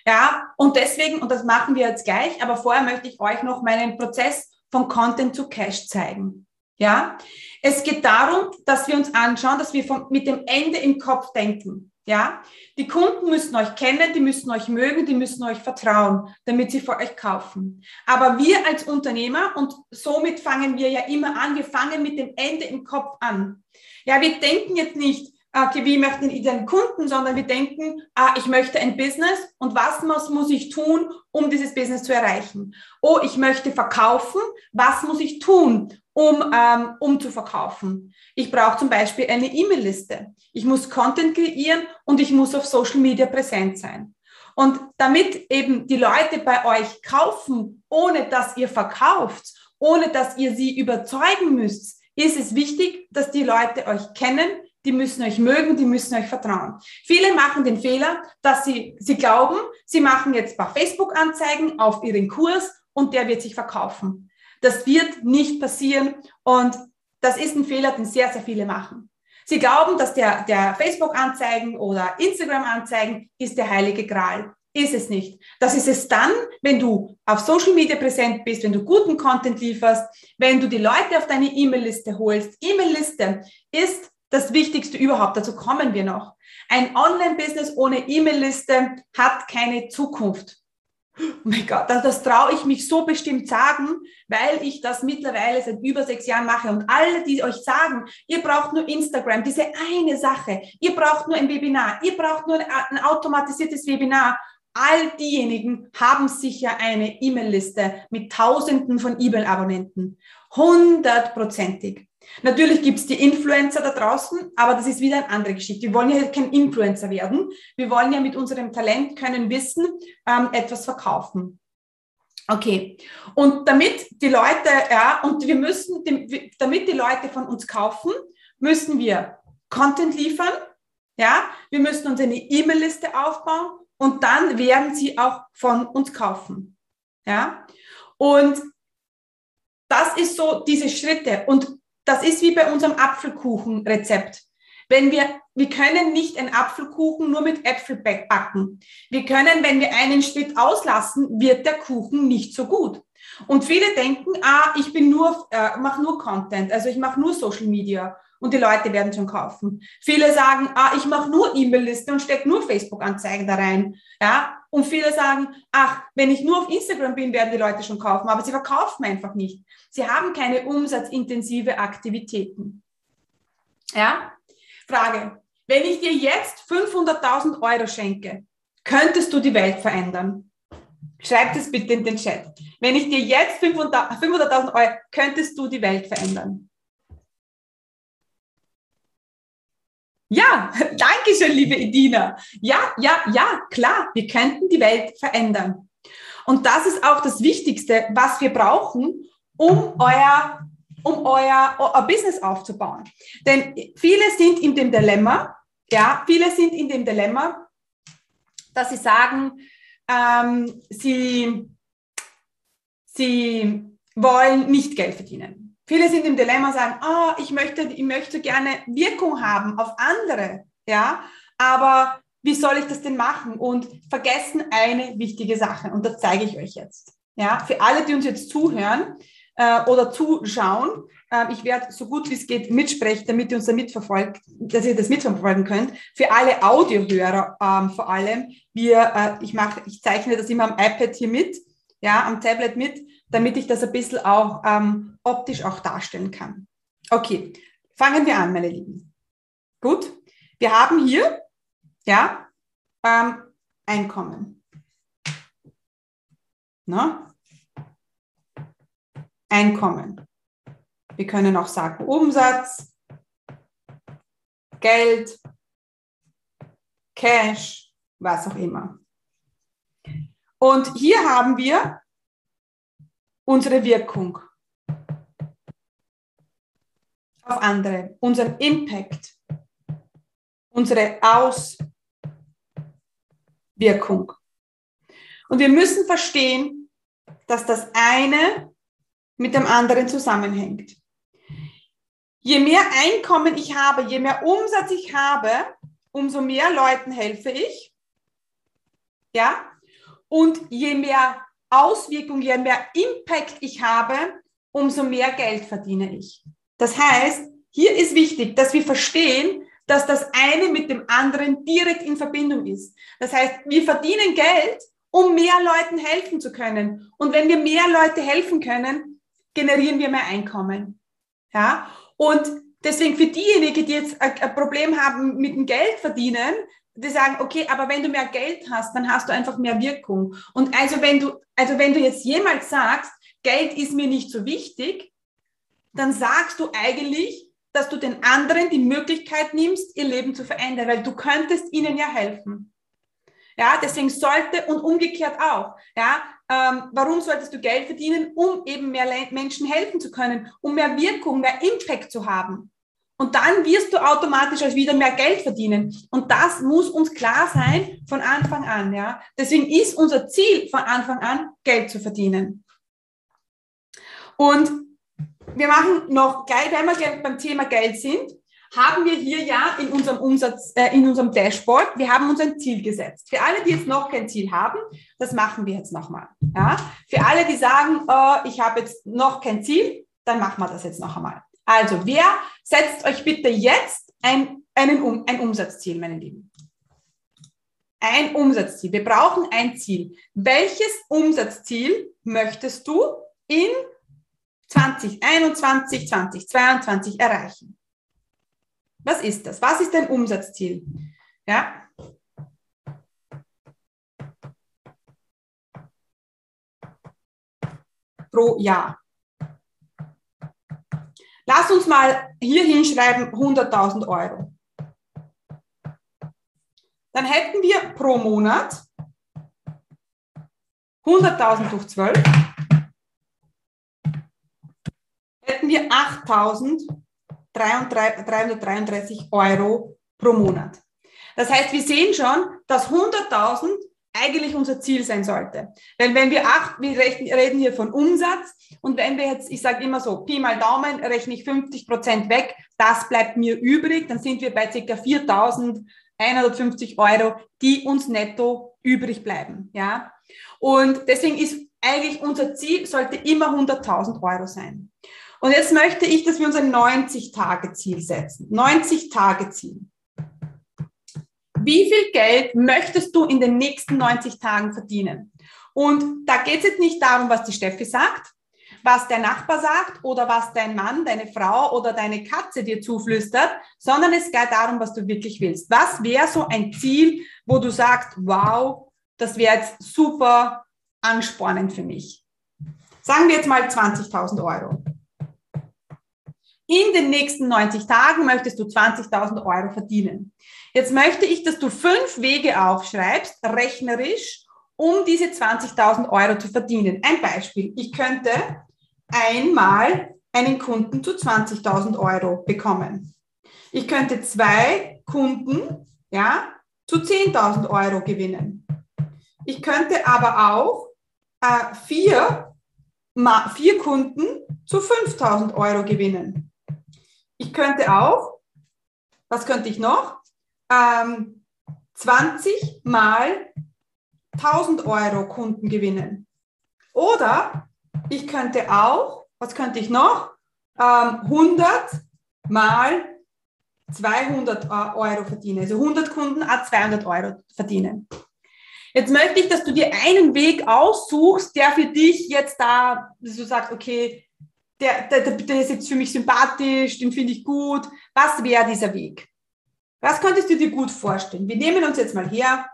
Ja, und deswegen, und das machen wir jetzt gleich, aber vorher möchte ich euch noch meinen Prozess von Content zu Cash zeigen. Ja, es geht darum, dass wir uns anschauen, dass wir vom, mit dem Ende im Kopf denken. Ja, die Kunden müssen euch kennen, die müssen euch mögen, die müssen euch vertrauen, damit sie vor euch kaufen. Aber wir als Unternehmer, und somit fangen wir ja immer an, wir fangen mit dem Ende im Kopf an. Ja, wir denken jetzt nicht, okay, wie möchten den Kunden, sondern wir denken, ah, ich möchte ein Business und was muss, muss ich tun, um dieses Business zu erreichen? Oh, ich möchte verkaufen, was muss ich tun, um, ähm, um zu verkaufen? Ich brauche zum Beispiel eine E-Mail-Liste. Ich muss Content kreieren und ich muss auf Social Media präsent sein. Und damit eben die Leute bei euch kaufen, ohne dass ihr verkauft, ohne dass ihr sie überzeugen müsst, ist es wichtig, dass die Leute euch kennen, die müssen euch mögen, die müssen euch vertrauen. Viele machen den Fehler, dass sie, sie glauben, sie machen jetzt ein paar Facebook-Anzeigen auf ihren Kurs und der wird sich verkaufen. Das wird nicht passieren und das ist ein Fehler, den sehr, sehr viele machen. Sie glauben, dass der, der Facebook-Anzeigen oder Instagram-Anzeigen ist der heilige Gral. Ist es nicht. Das ist es dann, wenn du auf Social Media präsent bist, wenn du guten Content lieferst, wenn du die Leute auf deine E-Mail-Liste holst. E-Mail-Liste ist das Wichtigste überhaupt. Dazu kommen wir noch. Ein Online-Business ohne E-Mail-Liste hat keine Zukunft. Oh mein Gott, das, das traue ich mich so bestimmt sagen, weil ich das mittlerweile seit über sechs Jahren mache. Und alle, die euch sagen, ihr braucht nur Instagram, diese eine Sache, ihr braucht nur ein Webinar, ihr braucht nur ein, ein automatisiertes Webinar. All diejenigen haben sicher eine E-Mail-Liste mit Tausenden von E-Mail-Abonnenten. Hundertprozentig. Natürlich gibt es die Influencer da draußen, aber das ist wieder eine andere Geschichte. Wir wollen ja kein Influencer werden. Wir wollen ja mit unserem Talent, können Wissen ähm, etwas verkaufen. Okay. Und damit die Leute, ja, und wir müssen, damit die Leute von uns kaufen, müssen wir Content liefern. Ja, wir müssen uns eine E-Mail-Liste aufbauen und dann werden sie auch von uns kaufen. Ja, und das ist so diese Schritte. Und das ist wie bei unserem Apfelkuchenrezept. Wenn wir, wir können nicht einen Apfelkuchen nur mit Äpfel backen. Wir können, wenn wir einen Schritt auslassen, wird der Kuchen nicht so gut. Und viele denken, ah, ich bin nur, äh, mache nur Content, also ich mache nur Social Media und die Leute werden schon kaufen. Viele sagen, ah, ich mache nur E-Mail-Liste und stecke nur Facebook-Anzeigen da rein. Ja, und viele sagen, ach, wenn ich nur auf Instagram bin, werden die Leute schon kaufen, aber sie verkaufen einfach nicht. Sie haben keine umsatzintensive Aktivitäten. Ja? Frage. Wenn ich dir jetzt 500.000 Euro schenke, könntest du die Welt verändern? Schreib das bitte in den Chat. Wenn ich dir jetzt 500.000 Euro, könntest du die Welt verändern? Ja, danke schön, liebe Edina. Ja, ja, ja, klar, wir könnten die Welt verändern. Und das ist auch das Wichtigste, was wir brauchen, um euer, um euer, euer Business aufzubauen. Denn viele sind in dem Dilemma, ja, viele sind in dem Dilemma, dass sie sagen, ähm, sie, sie wollen nicht Geld verdienen. Viele sind im Dilemma sagen, oh, ich möchte, ich möchte gerne Wirkung haben auf andere, ja, aber wie soll ich das denn machen? Und vergessen eine wichtige Sache und das zeige ich euch jetzt. Ja, für alle, die uns jetzt zuhören äh, oder zuschauen, äh, ich werde so gut wie es geht mitsprechen, damit ihr uns da mitverfolgt, dass ihr das mitverfolgen könnt. Für alle Audiohörer ähm, vor allem, wir, äh, ich mache, ich zeichne das immer am iPad hier mit, ja, am Tablet mit, damit ich das ein bisschen auch ähm, optisch auch darstellen kann. Okay, fangen wir an, meine Lieben. Gut, wir haben hier, ja, ähm, Einkommen. Na? Einkommen. Wir können auch sagen Umsatz, Geld, Cash, was auch immer. Und hier haben wir unsere Wirkung auf andere, unseren Impact, unsere Auswirkung. Und wir müssen verstehen, dass das eine mit dem anderen zusammenhängt. Je mehr Einkommen ich habe, je mehr Umsatz ich habe, umso mehr Leuten helfe ich. Ja? Und je mehr Auswirkung, je mehr Impact ich habe, umso mehr Geld verdiene ich. Das heißt, hier ist wichtig, dass wir verstehen, dass das eine mit dem anderen direkt in Verbindung ist. Das heißt, wir verdienen Geld, um mehr Leuten helfen zu können. Und wenn wir mehr Leute helfen können, generieren wir mehr Einkommen. Ja? Und deswegen für diejenigen, die jetzt ein Problem haben mit dem Geld verdienen, die sagen, okay, aber wenn du mehr Geld hast, dann hast du einfach mehr Wirkung. Und also wenn du, also wenn du jetzt jemals sagst, Geld ist mir nicht so wichtig, dann sagst du eigentlich, dass du den anderen die Möglichkeit nimmst, ihr Leben zu verändern, weil du könntest ihnen ja helfen. Ja, deswegen sollte und umgekehrt auch. Ja, ähm, warum solltest du Geld verdienen, um eben mehr Menschen helfen zu können, um mehr Wirkung, mehr Impact zu haben? Und dann wirst du automatisch auch wieder mehr Geld verdienen. Und das muss uns klar sein von Anfang an. Ja? Deswegen ist unser Ziel von Anfang an, Geld zu verdienen. Und wir machen noch gleich, wenn wir beim Thema Geld sind, haben wir hier ja in unserem Umsatz, äh, in unserem Dashboard, wir haben uns ein Ziel gesetzt. Für alle, die jetzt noch kein Ziel haben, das machen wir jetzt nochmal. Ja? Für alle, die sagen, oh, ich habe jetzt noch kein Ziel, dann machen wir das jetzt noch einmal. Also, wer setzt euch bitte jetzt ein, einen um, ein Umsatzziel, meine Lieben? Ein Umsatzziel. Wir brauchen ein Ziel. Welches Umsatzziel möchtest du in 2021, 2022 erreichen? Was ist das? Was ist dein Umsatzziel? Ja? Pro Jahr. Lass uns mal hier hinschreiben 100.000 Euro. Dann hätten wir pro Monat 100.000 durch 12, hätten wir 8.333 Euro pro Monat. Das heißt, wir sehen schon, dass 100.000 eigentlich unser Ziel sein sollte. Weil wenn wir acht, wir reden hier von Umsatz und wenn wir jetzt, ich sage immer so, Pi mal Daumen, rechne ich 50 Prozent weg, das bleibt mir übrig, dann sind wir bei ca. 4.150 Euro, die uns netto übrig bleiben. Ja? Und deswegen ist eigentlich unser Ziel, sollte immer 100.000 Euro sein. Und jetzt möchte ich, dass wir uns ein 90-Tage-Ziel setzen. 90-Tage-Ziel. Wie viel Geld möchtest du in den nächsten 90 Tagen verdienen? Und da geht es jetzt nicht darum, was die Steffi sagt, was der Nachbar sagt oder was dein Mann, deine Frau oder deine Katze dir zuflüstert, sondern es geht darum, was du wirklich willst. Was wäre so ein Ziel, wo du sagst, wow, das wäre jetzt super anspornend für mich? Sagen wir jetzt mal 20.000 Euro. In den nächsten 90 Tagen möchtest du 20.000 Euro verdienen. Jetzt möchte ich, dass du fünf Wege aufschreibst, rechnerisch, um diese 20.000 Euro zu verdienen. Ein Beispiel. Ich könnte einmal einen Kunden zu 20.000 Euro bekommen. Ich könnte zwei Kunden ja, zu 10.000 Euro gewinnen. Ich könnte aber auch äh, vier, vier Kunden zu 5.000 Euro gewinnen. Ich könnte auch, was könnte ich noch? Ähm, 20 mal 1000 Euro Kunden gewinnen. Oder ich könnte auch, was könnte ich noch? Ähm, 100 mal 200 Euro verdienen. Also 100 Kunden, a 200 Euro verdienen. Jetzt möchte ich, dass du dir einen Weg aussuchst, der für dich jetzt da, dass du sagst, okay, der, der, der ist jetzt für mich sympathisch, den finde ich gut. Was wäre dieser Weg? Was könntest du dir gut vorstellen? Wir nehmen uns jetzt mal her,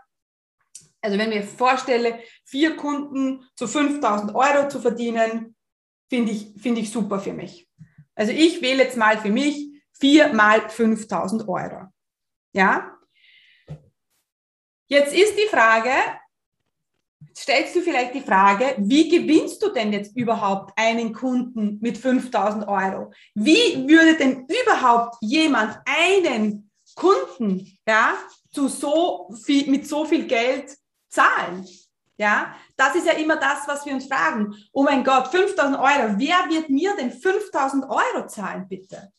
also wenn ich mir vorstelle, vier Kunden zu 5000 Euro zu verdienen, finde ich, finde ich super für mich. Also ich wähle jetzt mal für mich vier mal 5000 Euro. Ja? Jetzt ist die Frage, stellst du vielleicht die Frage, wie gewinnst du denn jetzt überhaupt einen Kunden mit 5000 Euro? Wie würde denn überhaupt jemand einen Kunden ja, zu so viel, mit so viel Geld zahlen? Ja, das ist ja immer das, was wir uns fragen. Oh mein Gott, 5000 Euro. Wer wird mir denn 5000 Euro zahlen, bitte?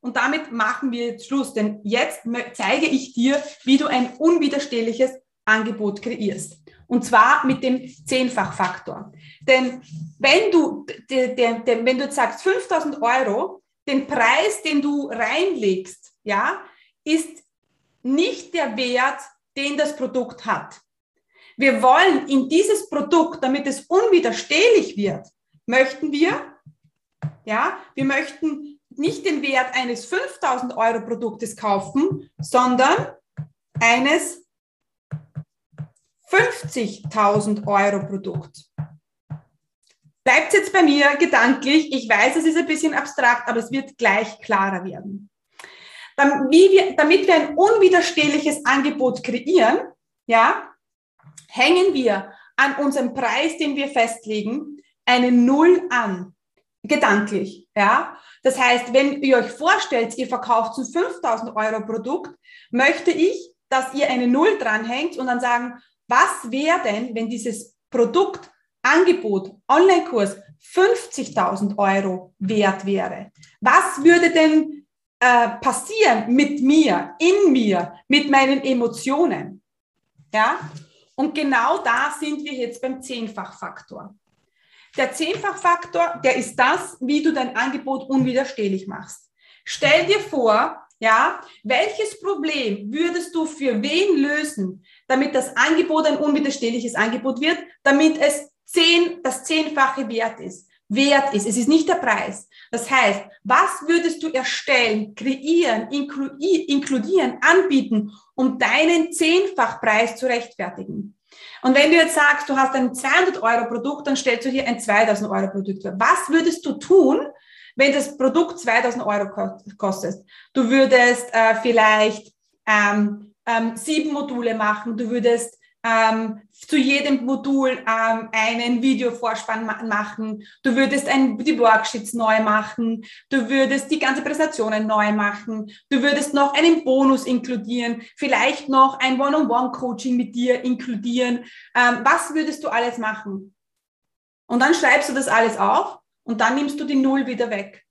Und damit machen wir jetzt Schluss, denn jetzt zeige ich dir, wie du ein unwiderstehliches Angebot kreierst. Und zwar mit dem Zehnfachfaktor. Denn wenn du, wenn du jetzt sagst 5000 Euro, den Preis, den du reinlegst, ja, ist nicht der Wert, den das Produkt hat. Wir wollen in dieses Produkt, damit es unwiderstehlich wird, möchten wir, ja, wir möchten nicht den Wert eines 5000 Euro Produktes kaufen, sondern eines 50.000 Euro Produkt. Bleibt jetzt bei mir gedanklich. Ich weiß, es ist ein bisschen abstrakt, aber es wird gleich klarer werden. Wir, damit wir ein unwiderstehliches Angebot kreieren, ja, hängen wir an unserem Preis, den wir festlegen, eine Null an. Gedanklich, ja. Das heißt, wenn ihr euch vorstellt, ihr verkauft ein 5000 Euro Produkt, möchte ich, dass ihr eine Null dranhängt und dann sagen, was wäre denn, wenn dieses Produkt, Angebot, Online-Kurs 50.000 Euro wert wäre? Was würde denn äh, passieren mit mir, in mir, mit meinen Emotionen? Ja? Und genau da sind wir jetzt beim Zehnfachfaktor. Der Zehnfachfaktor, der ist das, wie du dein Angebot unwiderstehlich machst. Stell dir vor, ja, welches Problem würdest du für wen lösen, damit das Angebot ein unwiderstehliches Angebot wird, damit es zehn, das zehnfache Wert ist, wert ist. Es ist nicht der Preis. Das heißt, was würdest du erstellen, kreieren, inkludieren, anbieten, um deinen Zehnfachpreis zu rechtfertigen? Und wenn du jetzt sagst, du hast ein 200 Euro Produkt, dann stellst du hier ein 2000 Euro Produkt. Was würdest du tun, wenn das Produkt 2000 Euro kostet? Du würdest äh, vielleicht ähm, ähm, sieben Module machen. Du würdest ähm, zu jedem Modul ähm, einen Videovorspann ma machen. Du würdest ein, die Worksheets neu machen. Du würdest die ganze Präsentationen neu machen. Du würdest noch einen Bonus inkludieren. Vielleicht noch ein One-on-One-Coaching mit dir inkludieren. Ähm, was würdest du alles machen? Und dann schreibst du das alles auf und dann nimmst du die Null wieder weg.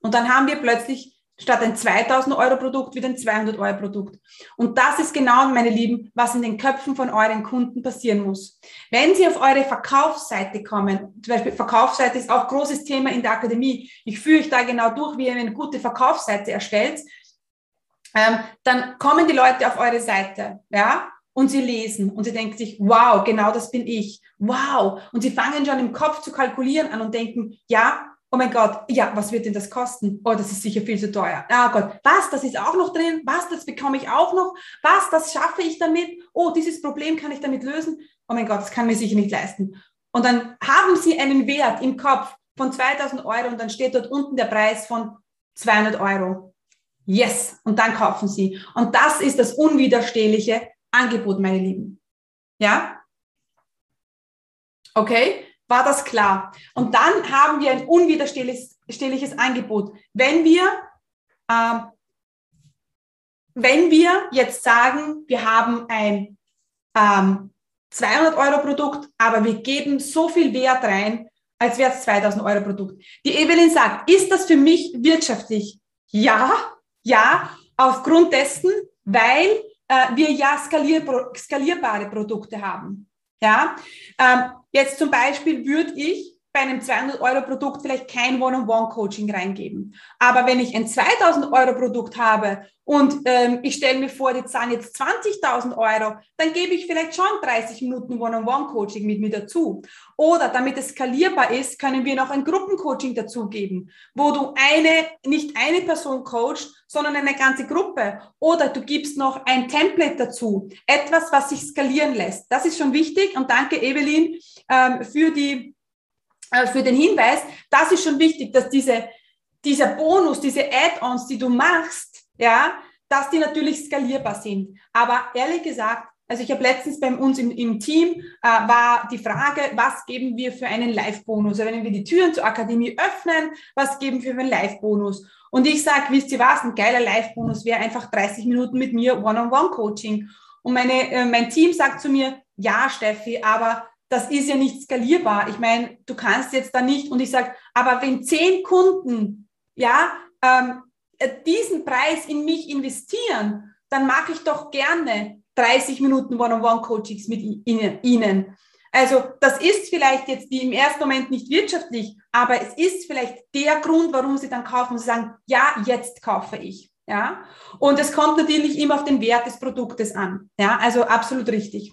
Und dann haben wir plötzlich statt ein 2000 Euro Produkt wieder ein 200 Euro Produkt. Und das ist genau, meine Lieben, was in den Köpfen von euren Kunden passieren muss. Wenn sie auf eure Verkaufsseite kommen, zum Beispiel Verkaufsseite ist auch großes Thema in der Akademie. Ich führe euch da genau durch, wie ihr eine gute Verkaufsseite erstellt. Ähm, dann kommen die Leute auf eure Seite, ja, und sie lesen und sie denken sich, wow, genau das bin ich. Wow. Und sie fangen schon im Kopf zu kalkulieren an und denken, ja, oh mein Gott, ja, was wird denn das kosten? Oh, das ist sicher viel zu teuer. Ah Gott, was, das ist auch noch drin? Was, das bekomme ich auch noch? Was, das schaffe ich damit? Oh, dieses Problem kann ich damit lösen? Oh mein Gott, das kann mir sicher nicht leisten. Und dann haben Sie einen Wert im Kopf von 2000 Euro und dann steht dort unten der Preis von 200 Euro. Yes, und dann kaufen Sie. Und das ist das unwiderstehliche Angebot, meine Lieben. Ja? Okay? war das klar. Und dann haben wir ein unwiderstehliches Angebot. Wenn wir, äh, wenn wir jetzt sagen, wir haben ein ähm, 200 Euro Produkt, aber wir geben so viel Wert rein, als wäre es 2000 Euro Produkt. Die Evelyn sagt, ist das für mich wirtschaftlich? Ja, ja, aufgrund dessen, weil äh, wir ja skalier skalierbare Produkte haben. Ja, ähm, jetzt zum Beispiel würde ich bei einem 200 Euro Produkt vielleicht kein One-on-One-Coaching reingeben. Aber wenn ich ein 2000 Euro Produkt habe und ähm, ich stelle mir vor, die zahlen jetzt 20.000 Euro, dann gebe ich vielleicht schon 30 Minuten One-on-One-Coaching mit mir dazu. Oder damit es skalierbar ist, können wir noch ein Gruppencoaching dazugeben, wo du eine, nicht eine Person coachst, sondern eine ganze Gruppe. Oder du gibst noch ein Template dazu. Etwas, was sich skalieren lässt. Das ist schon wichtig. Und danke, Evelyn, ähm, für die äh, für den Hinweis, das ist schon wichtig, dass diese, dieser Bonus, diese Add-ons, die du machst, ja, dass die natürlich skalierbar sind. Aber ehrlich gesagt, also ich habe letztens bei uns im, im Team äh, war die Frage, was geben wir für einen Live-Bonus? Also wenn wir die Türen zur Akademie öffnen, was geben wir für einen Live-Bonus? Und ich sage, wisst ihr was, ein geiler Live-Bonus wäre einfach 30 Minuten mit mir One-on-One-Coaching. Und meine, äh, mein Team sagt zu mir, ja, Steffi, aber das ist ja nicht skalierbar. Ich meine, du kannst jetzt da nicht, und ich sage, aber wenn zehn Kunden ja, ähm, diesen Preis in mich investieren, dann mache ich doch gerne 30 Minuten One-on-One-Coachings mit ihnen. Also das ist vielleicht jetzt die im ersten Moment nicht wirtschaftlich, aber es ist vielleicht der Grund, warum sie dann kaufen und sagen, ja, jetzt kaufe ich. Ja, und es kommt natürlich immer auf den Wert des Produktes an. Ja, also absolut richtig.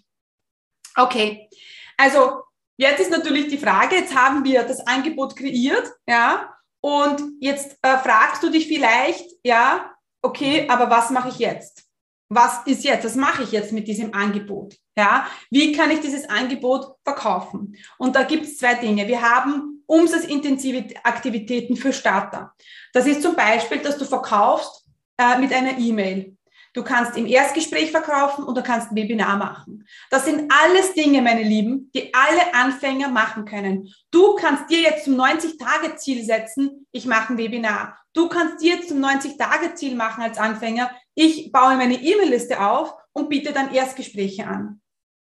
Okay, also jetzt ist natürlich die Frage, jetzt haben wir das Angebot kreiert, ja, und jetzt äh, fragst du dich vielleicht, ja, okay, aber was mache ich jetzt? Was ist jetzt? Was mache ich jetzt mit diesem Angebot? Ja, wie kann ich dieses Angebot verkaufen? Und da gibt es zwei Dinge. Wir haben umsatzintensive Aktivitäten für Starter. Das ist zum Beispiel, dass du verkaufst äh, mit einer E-Mail. Du kannst im Erstgespräch verkaufen und du kannst ein Webinar machen. Das sind alles Dinge, meine Lieben, die alle Anfänger machen können. Du kannst dir jetzt zum 90-Tage-Ziel setzen, ich mache ein Webinar. Du kannst dir jetzt zum 90-Tage-Ziel machen als Anfänger, ich baue meine E-Mail-Liste auf und biete dann Erstgespräche an.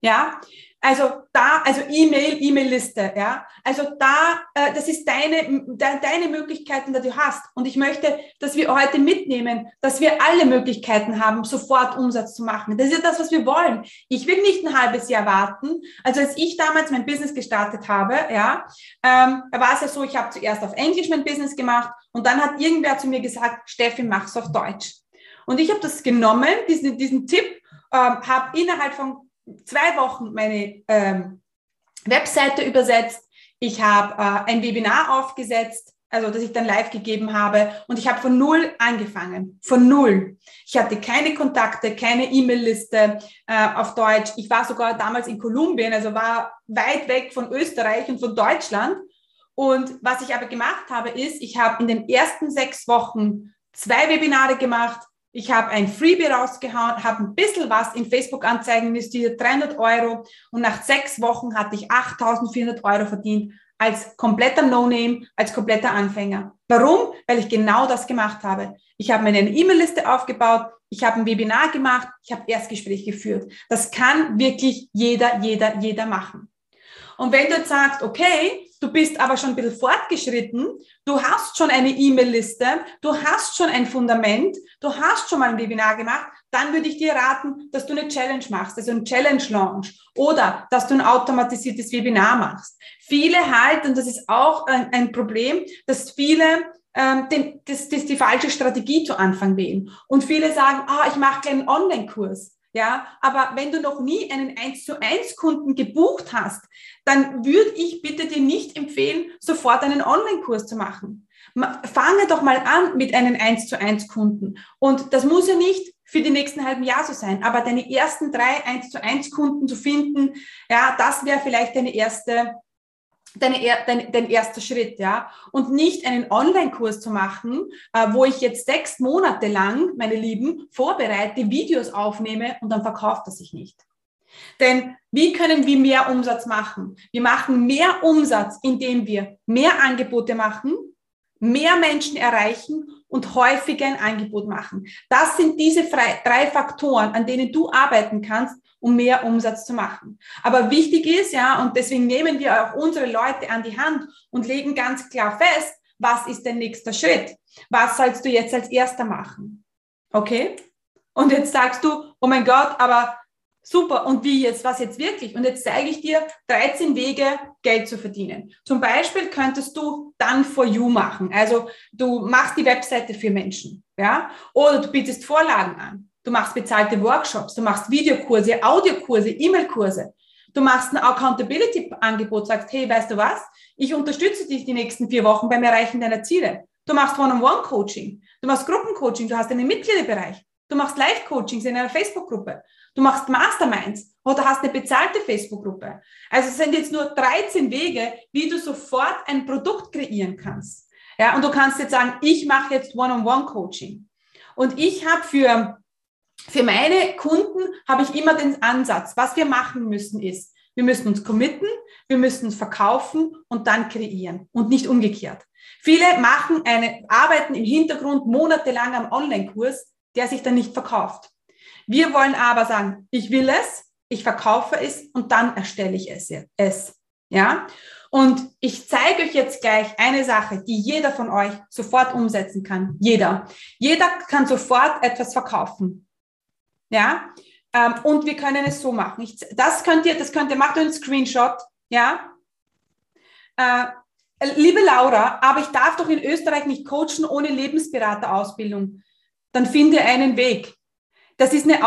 Ja, also da, also E-Mail, E-Mail-Liste, ja. Also da, äh, das ist deine, de, deine Möglichkeiten, die du hast. Und ich möchte, dass wir heute mitnehmen, dass wir alle Möglichkeiten haben, sofort Umsatz zu machen. Das ist ja das, was wir wollen. Ich will nicht ein halbes Jahr warten. Also als ich damals mein Business gestartet habe, ja, ähm, war es ja so, ich habe zuerst auf Englisch mein Business gemacht und dann hat irgendwer zu mir gesagt, Steffi, mach's auf Deutsch. Und ich habe das genommen, diesen, diesen Tipp, ähm, habe innerhalb von zwei Wochen meine ähm, Webseite übersetzt. Ich habe äh, ein Webinar aufgesetzt, also das ich dann live gegeben habe. Und ich habe von null angefangen. Von null. Ich hatte keine Kontakte, keine E-Mail-Liste äh, auf Deutsch. Ich war sogar damals in Kolumbien, also war weit weg von Österreich und von Deutschland. Und was ich aber gemacht habe, ist, ich habe in den ersten sechs Wochen zwei Webinare gemacht, ich habe ein Freebie rausgehauen, habe ein bisschen was in Facebook-Anzeigen investiert, 300 Euro und nach sechs Wochen hatte ich 8.400 Euro verdient als kompletter No-Name, als kompletter Anfänger. Warum? Weil ich genau das gemacht habe. Ich habe meine E-Mail-Liste aufgebaut, ich habe ein Webinar gemacht, ich habe Erstgespräch geführt. Das kann wirklich jeder, jeder, jeder machen. Und wenn du jetzt sagst, okay, du bist aber schon ein bisschen fortgeschritten, du hast schon eine E-Mail-Liste, du hast schon ein Fundament, du hast schon mal ein Webinar gemacht, dann würde ich dir raten, dass du eine Challenge machst, also ein Challenge-Launch oder dass du ein automatisiertes Webinar machst. Viele halten, und das ist auch ein, ein Problem, dass viele ähm, das, das die falsche Strategie zu Anfang wählen. Und viele sagen, ah, ich mache einen Online-Kurs. Ja, aber wenn du noch nie einen 1 zu 1 Kunden gebucht hast, dann würde ich bitte dir nicht empfehlen, sofort einen Online-Kurs zu machen. Fange doch mal an mit einem 1 zu 1 Kunden. Und das muss ja nicht für die nächsten halben Jahr so sein, aber deine ersten drei 1 zu 1 Kunden zu finden, ja, das wäre vielleicht deine erste dein, dein, dein erster Schritt, ja. Und nicht einen Online-Kurs zu machen, äh, wo ich jetzt sechs Monate lang, meine Lieben, vorbereite, Videos aufnehme und dann verkauft er sich nicht. Denn wie können wir mehr Umsatz machen? Wir machen mehr Umsatz, indem wir mehr Angebote machen, mehr Menschen erreichen und häufiger ein Angebot machen. Das sind diese drei Faktoren, an denen du arbeiten kannst, um mehr Umsatz zu machen. Aber wichtig ist, ja, und deswegen nehmen wir auch unsere Leute an die Hand und legen ganz klar fest, was ist der nächste Schritt? Was sollst du jetzt als erster machen? Okay? Und jetzt sagst du, oh mein Gott, aber super, und wie jetzt, was jetzt wirklich? Und jetzt zeige ich dir 13 Wege, Geld zu verdienen. Zum Beispiel könntest du dann for you machen. Also du machst die Webseite für Menschen, ja? Oder du bietest Vorlagen an. Du machst bezahlte Workshops, du machst Videokurse, Audiokurse, E-Mail-Kurse. Du machst ein Accountability-Angebot, sagst, hey, weißt du was? Ich unterstütze dich die nächsten vier Wochen beim Erreichen deiner Ziele. Du machst One-on-One-Coaching, du machst Gruppencoaching, du hast einen Mitgliederbereich, du machst Live-Coachings in einer Facebook-Gruppe, du machst Masterminds oder hast eine bezahlte Facebook-Gruppe. Also es sind jetzt nur 13 Wege, wie du sofort ein Produkt kreieren kannst. Ja, und du kannst jetzt sagen, ich mache jetzt One-on-One-Coaching. Und ich habe für für meine Kunden habe ich immer den Ansatz, was wir machen müssen ist, wir müssen uns committen, wir müssen uns verkaufen und dann kreieren und nicht umgekehrt. Viele machen eine, arbeiten im Hintergrund monatelang am Online-Kurs, der sich dann nicht verkauft. Wir wollen aber sagen, ich will es, ich verkaufe es und dann erstelle ich es. es ja? Und ich zeige euch jetzt gleich eine Sache, die jeder von euch sofort umsetzen kann. Jeder. Jeder kann sofort etwas verkaufen. Ja, ähm, und wir können es so machen. Das könnt ihr, das könnt ihr, macht einen Screenshot, ja. Äh, liebe Laura, aber ich darf doch in Österreich nicht coachen ohne Lebensberaterausbildung. Dann finde einen Weg. Das ist eine,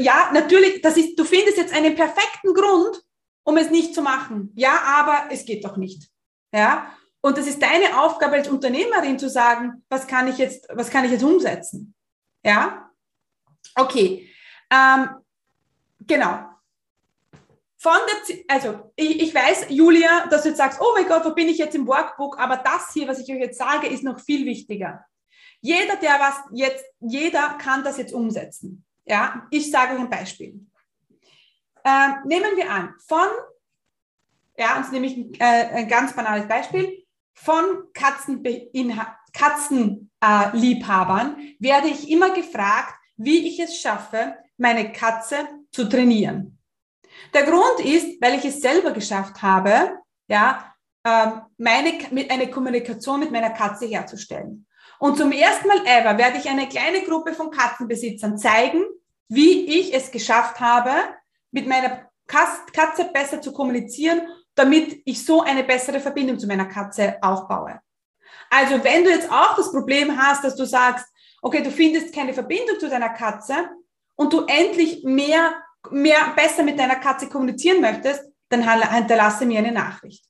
ja, natürlich, das ist, du findest jetzt einen perfekten Grund, um es nicht zu machen. Ja, aber es geht doch nicht. Ja, und das ist deine Aufgabe als Unternehmerin zu sagen, was kann ich jetzt, was kann ich jetzt umsetzen? Ja, okay. Ähm, genau. Von der, also ich, ich, weiß, Julia, dass du jetzt sagst, oh mein Gott, wo bin ich jetzt im Workbook? Aber das hier, was ich euch jetzt sage, ist noch viel wichtiger. Jeder, der was jetzt, jeder kann das jetzt umsetzen. Ja, ich sage euch ein Beispiel. Ähm, nehmen wir an, von, ja, uns nehme ich äh, ein ganz banales Beispiel, von Katzenliebhabern Katzen, äh, werde ich immer gefragt, wie ich es schaffe, meine Katze zu trainieren. Der Grund ist, weil ich es selber geschafft habe, ja, ähm, meine, mit eine Kommunikation mit meiner Katze herzustellen. Und zum ersten Mal ever werde ich eine kleine Gruppe von Katzenbesitzern zeigen, wie ich es geschafft habe, mit meiner Katze besser zu kommunizieren, damit ich so eine bessere Verbindung zu meiner Katze aufbaue. Also wenn du jetzt auch das Problem hast, dass du sagst, okay, du findest keine Verbindung zu deiner Katze, und du endlich mehr, mehr besser mit deiner Katze kommunizieren möchtest, dann hinterlasse mir eine Nachricht.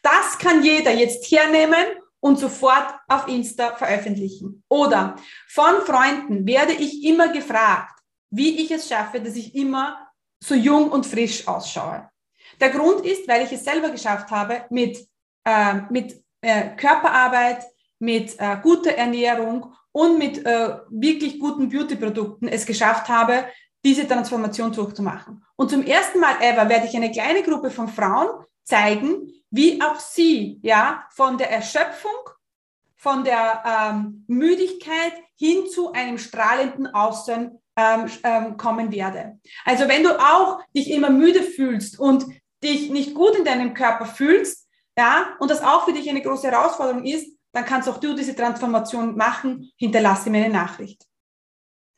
Das kann jeder jetzt hernehmen und sofort auf Insta veröffentlichen. Oder von Freunden werde ich immer gefragt, wie ich es schaffe, dass ich immer so jung und frisch ausschaue. Der Grund ist, weil ich es selber geschafft habe, mit, äh, mit äh, Körperarbeit, mit äh, guter Ernährung und mit äh, wirklich guten Beauty-Produkten es geschafft habe, diese Transformation durchzumachen. Und zum ersten Mal ever werde ich eine kleine Gruppe von Frauen zeigen, wie auch sie ja von der Erschöpfung, von der ähm, Müdigkeit hin zu einem strahlenden Außen ähm, ähm, kommen werde. Also wenn du auch dich immer müde fühlst und dich nicht gut in deinem Körper fühlst, ja, und das auch für dich eine große Herausforderung ist, dann kannst auch du diese Transformation machen, hinterlasse mir eine Nachricht.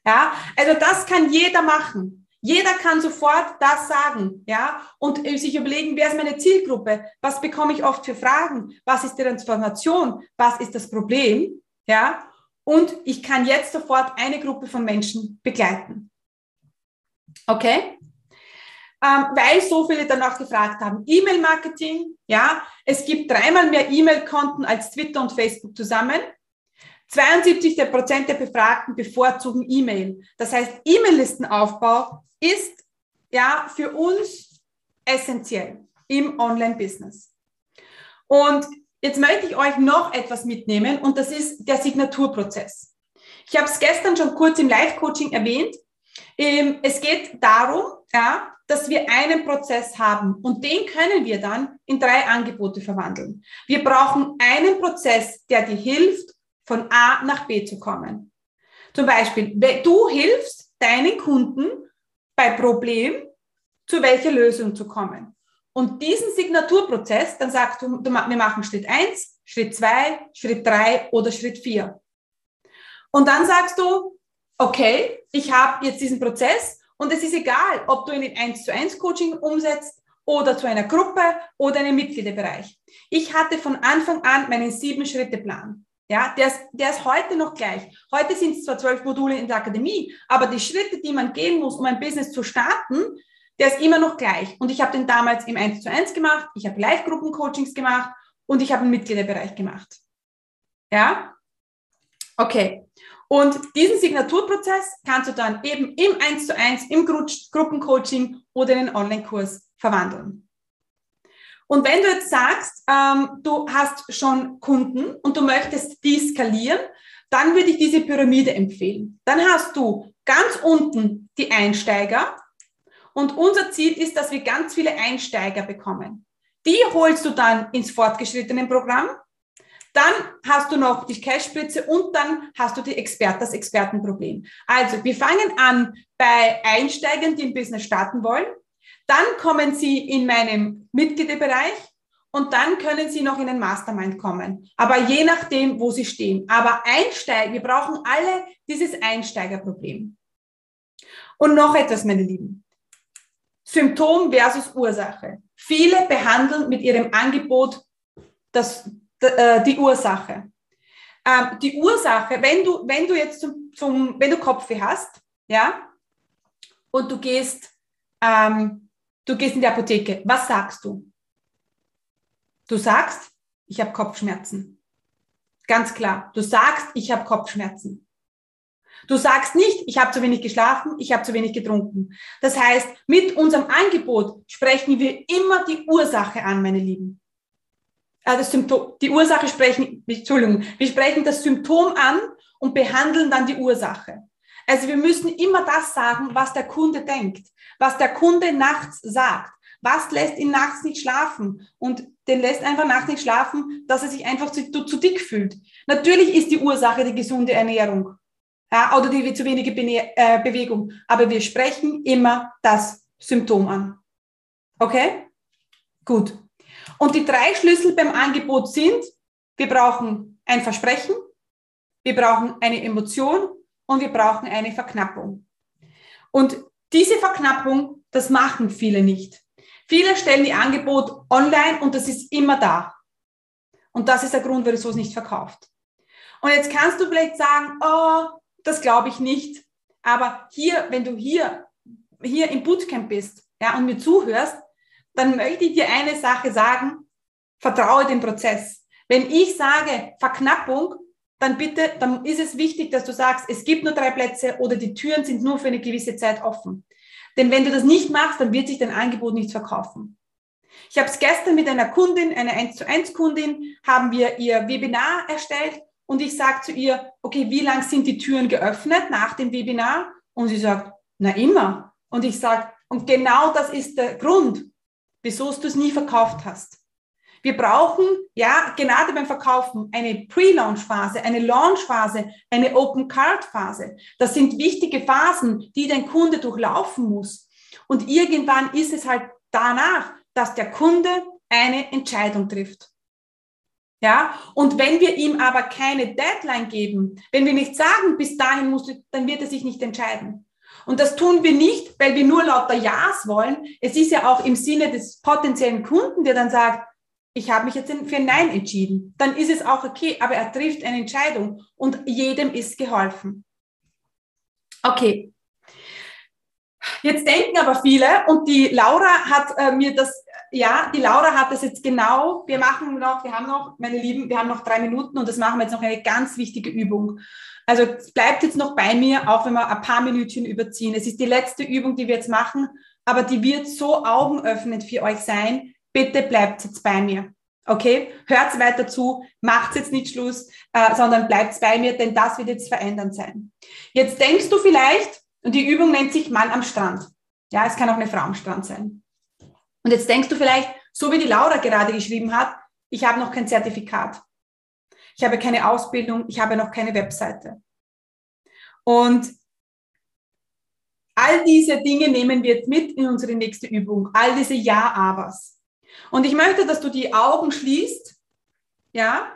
Ja, also das kann jeder machen. Jeder kann sofort das sagen, ja, und sich überlegen, wer ist meine Zielgruppe? Was bekomme ich oft für Fragen? Was ist die Transformation? Was ist das Problem? Ja, und ich kann jetzt sofort eine Gruppe von Menschen begleiten. Okay? ähm, weil so viele danach gefragt haben. E-Mail-Marketing, ja, es gibt dreimal mehr E-Mail-Konten als Twitter und Facebook zusammen. 72 der Prozent der Befragten bevorzugen E-Mail. Das heißt, E-Mail-Listenaufbau ist ja für uns essentiell im Online-Business. Und jetzt möchte ich euch noch etwas mitnehmen und das ist der Signaturprozess. Ich habe es gestern schon kurz im Live-Coaching erwähnt. Ähm, es geht darum, dass wir einen Prozess haben und den können wir dann in drei Angebote verwandeln. Wir brauchen einen Prozess, der dir hilft, von A nach B zu kommen. Zum Beispiel, du hilfst deinen Kunden bei Problem, zu welcher Lösung zu kommen. Und diesen Signaturprozess, dann sagst du, wir machen Schritt eins, Schritt zwei, Schritt drei oder Schritt vier. Und dann sagst du, okay, ich habe jetzt diesen Prozess und es ist egal, ob du ihn in 1 zu 1 Coaching umsetzt oder zu einer Gruppe oder einem Mitgliederbereich. Ich hatte von Anfang an meinen Sieben-Schritte-Plan. Ja, der ist, der ist heute noch gleich. Heute sind es zwar zwölf Module in der Akademie, aber die Schritte, die man gehen muss, um ein Business zu starten, der ist immer noch gleich. Und ich habe den damals im 1 zu 1 gemacht, ich habe Live-Gruppen-Coachings gemacht und ich habe einen Mitgliederbereich gemacht. Ja? Okay. Und diesen Signaturprozess kannst du dann eben im 1 zu 1, im Gru Gruppencoaching oder in den Online-Kurs verwandeln. Und wenn du jetzt sagst, ähm, du hast schon Kunden und du möchtest die skalieren, dann würde ich diese Pyramide empfehlen. Dann hast du ganz unten die Einsteiger und unser Ziel ist, dass wir ganz viele Einsteiger bekommen. Die holst du dann ins fortgeschrittenen Programm. Dann hast du noch die Cash-Spritze und dann hast du die Expert, das Expertenproblem. Also wir fangen an bei Einsteigern, die ein Business starten wollen. Dann kommen Sie in meinem Mitgliederbereich und dann können Sie noch in den Mastermind kommen. Aber je nachdem, wo Sie stehen. Aber Einsteigen, wir brauchen alle dieses Einsteigerproblem. Und noch etwas, meine Lieben. Symptom versus Ursache. Viele behandeln mit ihrem Angebot das, äh, die Ursache. Ähm, die Ursache, wenn du, wenn du jetzt zum, zum wenn du Kopfweh hast, ja, und du gehst ähm, Du gehst in die Apotheke. Was sagst du? Du sagst, ich habe Kopfschmerzen. Ganz klar. Du sagst, ich habe Kopfschmerzen. Du sagst nicht, ich habe zu wenig geschlafen, ich habe zu wenig getrunken. Das heißt, mit unserem Angebot sprechen wir immer die Ursache an, meine Lieben. Also das Symptom, die Ursache sprechen, Entschuldigung, wir sprechen das Symptom an und behandeln dann die Ursache. Also wir müssen immer das sagen, was der Kunde denkt was der Kunde nachts sagt. Was lässt ihn nachts nicht schlafen? Und den lässt einfach nachts nicht schlafen, dass er sich einfach zu, zu dick fühlt. Natürlich ist die Ursache die gesunde Ernährung ja, oder die zu wenige Bene äh, Bewegung. Aber wir sprechen immer das Symptom an. Okay? Gut. Und die drei Schlüssel beim Angebot sind, wir brauchen ein Versprechen, wir brauchen eine Emotion und wir brauchen eine Verknappung. Und diese Verknappung, das machen viele nicht. Viele stellen ihr Angebot online und das ist immer da. Und das ist der Grund, wieso es nicht verkauft. Und jetzt kannst du vielleicht sagen, oh, das glaube ich nicht. Aber hier, wenn du hier, hier im Bootcamp bist, ja, und mir zuhörst, dann möchte ich dir eine Sache sagen, vertraue dem Prozess. Wenn ich sage Verknappung, dann bitte, dann ist es wichtig, dass du sagst, es gibt nur drei Plätze oder die Türen sind nur für eine gewisse Zeit offen. Denn wenn du das nicht machst, dann wird sich dein Angebot nicht verkaufen. Ich habe es gestern mit einer Kundin, einer 1 zu 1 Kundin, haben wir ihr Webinar erstellt und ich sage zu ihr, okay, wie lang sind die Türen geöffnet nach dem Webinar? Und sie sagt, na immer. Und ich sage, und genau das ist der Grund, wieso du es nie verkauft hast. Wir brauchen ja gerade beim Verkaufen eine Pre-Launch-Phase, eine Launch-Phase, eine Open-Card-Phase. Das sind wichtige Phasen, die dein Kunde durchlaufen muss. Und irgendwann ist es halt danach, dass der Kunde eine Entscheidung trifft. Ja, und wenn wir ihm aber keine Deadline geben, wenn wir nicht sagen, bis dahin musst du, dann wird er sich nicht entscheiden. Und das tun wir nicht, weil wir nur lauter Ja's wollen. Es ist ja auch im Sinne des potenziellen Kunden, der dann sagt, ich habe mich jetzt für Nein entschieden, dann ist es auch okay, aber er trifft eine Entscheidung und jedem ist geholfen. Okay. Jetzt denken aber viele, und die Laura hat äh, mir das, ja, die Laura hat das jetzt genau, wir machen noch, wir haben noch, meine Lieben, wir haben noch drei Minuten und das machen wir jetzt noch eine ganz wichtige Übung. Also bleibt jetzt noch bei mir, auch wenn wir ein paar Minütchen überziehen. Es ist die letzte Übung, die wir jetzt machen, aber die wird so augenöffnend für euch sein, bitte bleibt jetzt bei mir. Okay? Hört weiter zu, macht jetzt nicht Schluss, äh, sondern bleibt bei mir, denn das wird jetzt verändernd sein. Jetzt denkst du vielleicht, Und die Übung nennt sich Mann am Strand. Ja, es kann auch eine Frau am Strand sein. Und jetzt denkst du vielleicht, so wie die Laura gerade geschrieben hat, ich habe noch kein Zertifikat. Ich habe keine Ausbildung, ich habe noch keine Webseite. Und all diese Dinge nehmen wir jetzt mit in unsere nächste Übung. All diese Ja-Abers. Und ich möchte, dass du die Augen schließt. Ja?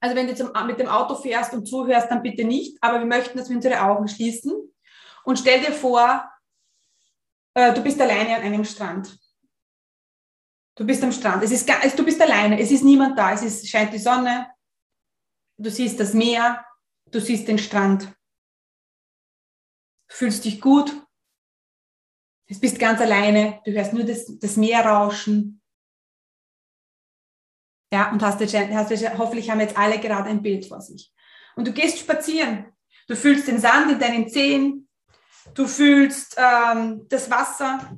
Also wenn du jetzt mit dem Auto fährst und zuhörst, dann bitte nicht. Aber wir möchten, dass wir unsere Augen schließen. Und stell dir vor, du bist alleine an einem Strand. Du bist am Strand. Es ist, du bist alleine. Es ist niemand da. Es ist, scheint die Sonne. Du siehst das Meer. Du siehst den Strand. Fühlst dich gut. Du bist ganz alleine. Du hörst nur das, das Meer rauschen. Ja, und hast, hast hoffentlich haben jetzt alle gerade ein Bild vor sich. Und du gehst spazieren. Du fühlst den Sand in deinen Zehen. Du fühlst ähm, das Wasser.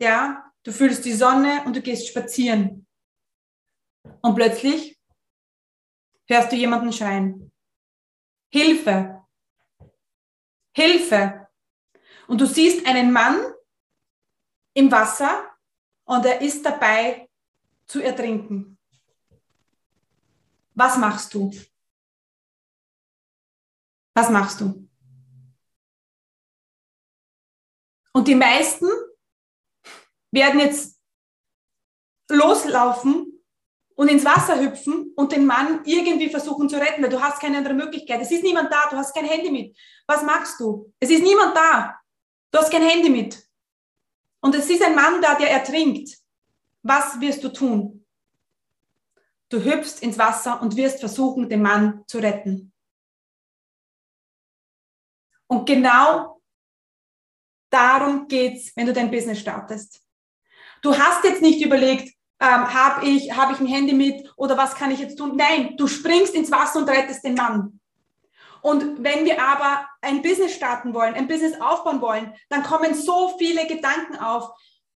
Ja, du fühlst die Sonne und du gehst spazieren. Und plötzlich hörst du jemanden schreien. Hilfe! Hilfe! Und du siehst einen Mann im Wasser und er ist dabei zu ertrinken. Was machst du? Was machst du? Und die meisten werden jetzt loslaufen und ins Wasser hüpfen und den Mann irgendwie versuchen zu retten, weil du hast keine andere Möglichkeit. Es ist niemand da, du hast kein Handy mit. Was machst du? Es ist niemand da. Du hast kein Handy mit. Und es ist ein Mann da, der ertrinkt. Was wirst du tun? Du hüpfst ins Wasser und wirst versuchen, den Mann zu retten. Und genau darum geht's, wenn du dein Business startest. Du hast jetzt nicht überlegt, ähm, habe ich, hab ich ein Handy mit oder was kann ich jetzt tun? Nein, du springst ins Wasser und rettest den Mann. Und wenn wir aber ein Business starten wollen, ein Business aufbauen wollen, dann kommen so viele Gedanken auf.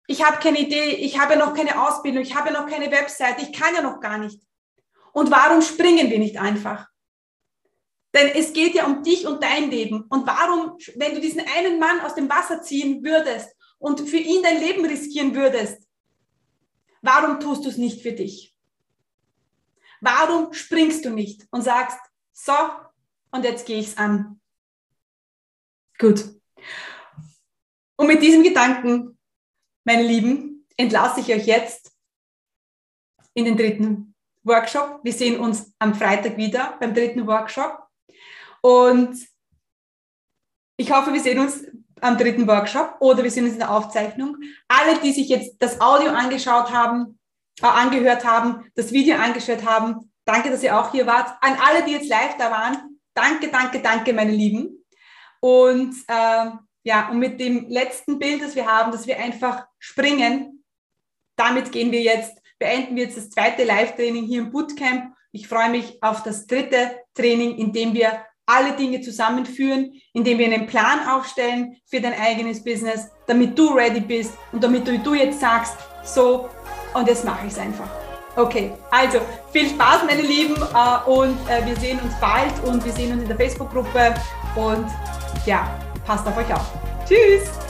Ich habe keine Idee, ich habe noch keine Ausbildung, ich habe noch keine Website, ich kann ja noch gar nicht. Und warum springen wir nicht einfach? Denn es geht ja um dich und dein Leben. Und warum, wenn du diesen einen Mann aus dem Wasser ziehen würdest und für ihn dein Leben riskieren würdest, warum tust du es nicht für dich? Warum springst du nicht und sagst, so, und jetzt gehe ich es an? Gut. Und mit diesem Gedanken, meine Lieben, entlasse ich euch jetzt in den dritten Workshop. Wir sehen uns am Freitag wieder beim dritten Workshop. Und ich hoffe, wir sehen uns am dritten Workshop oder wir sehen uns in der Aufzeichnung. Alle, die sich jetzt das Audio angeschaut haben, äh, angehört haben, das Video angeschaut haben, danke, dass ihr auch hier wart. An alle, die jetzt live da waren, danke, danke, danke, meine Lieben. Und äh, ja, und mit dem letzten Bild, das wir haben, dass wir einfach springen, damit gehen wir jetzt, beenden wir jetzt das zweite Live-Training hier im Bootcamp. Ich freue mich auf das dritte Training, in dem wir alle Dinge zusammenführen, indem wir einen Plan aufstellen für dein eigenes Business, damit du ready bist und damit du, du jetzt sagst, so, und jetzt mache ich es einfach. Okay, also viel Spaß, meine Lieben, äh, und äh, wir sehen uns bald und wir sehen uns in der Facebook-Gruppe und ja, passt auf euch auf. Tschüss!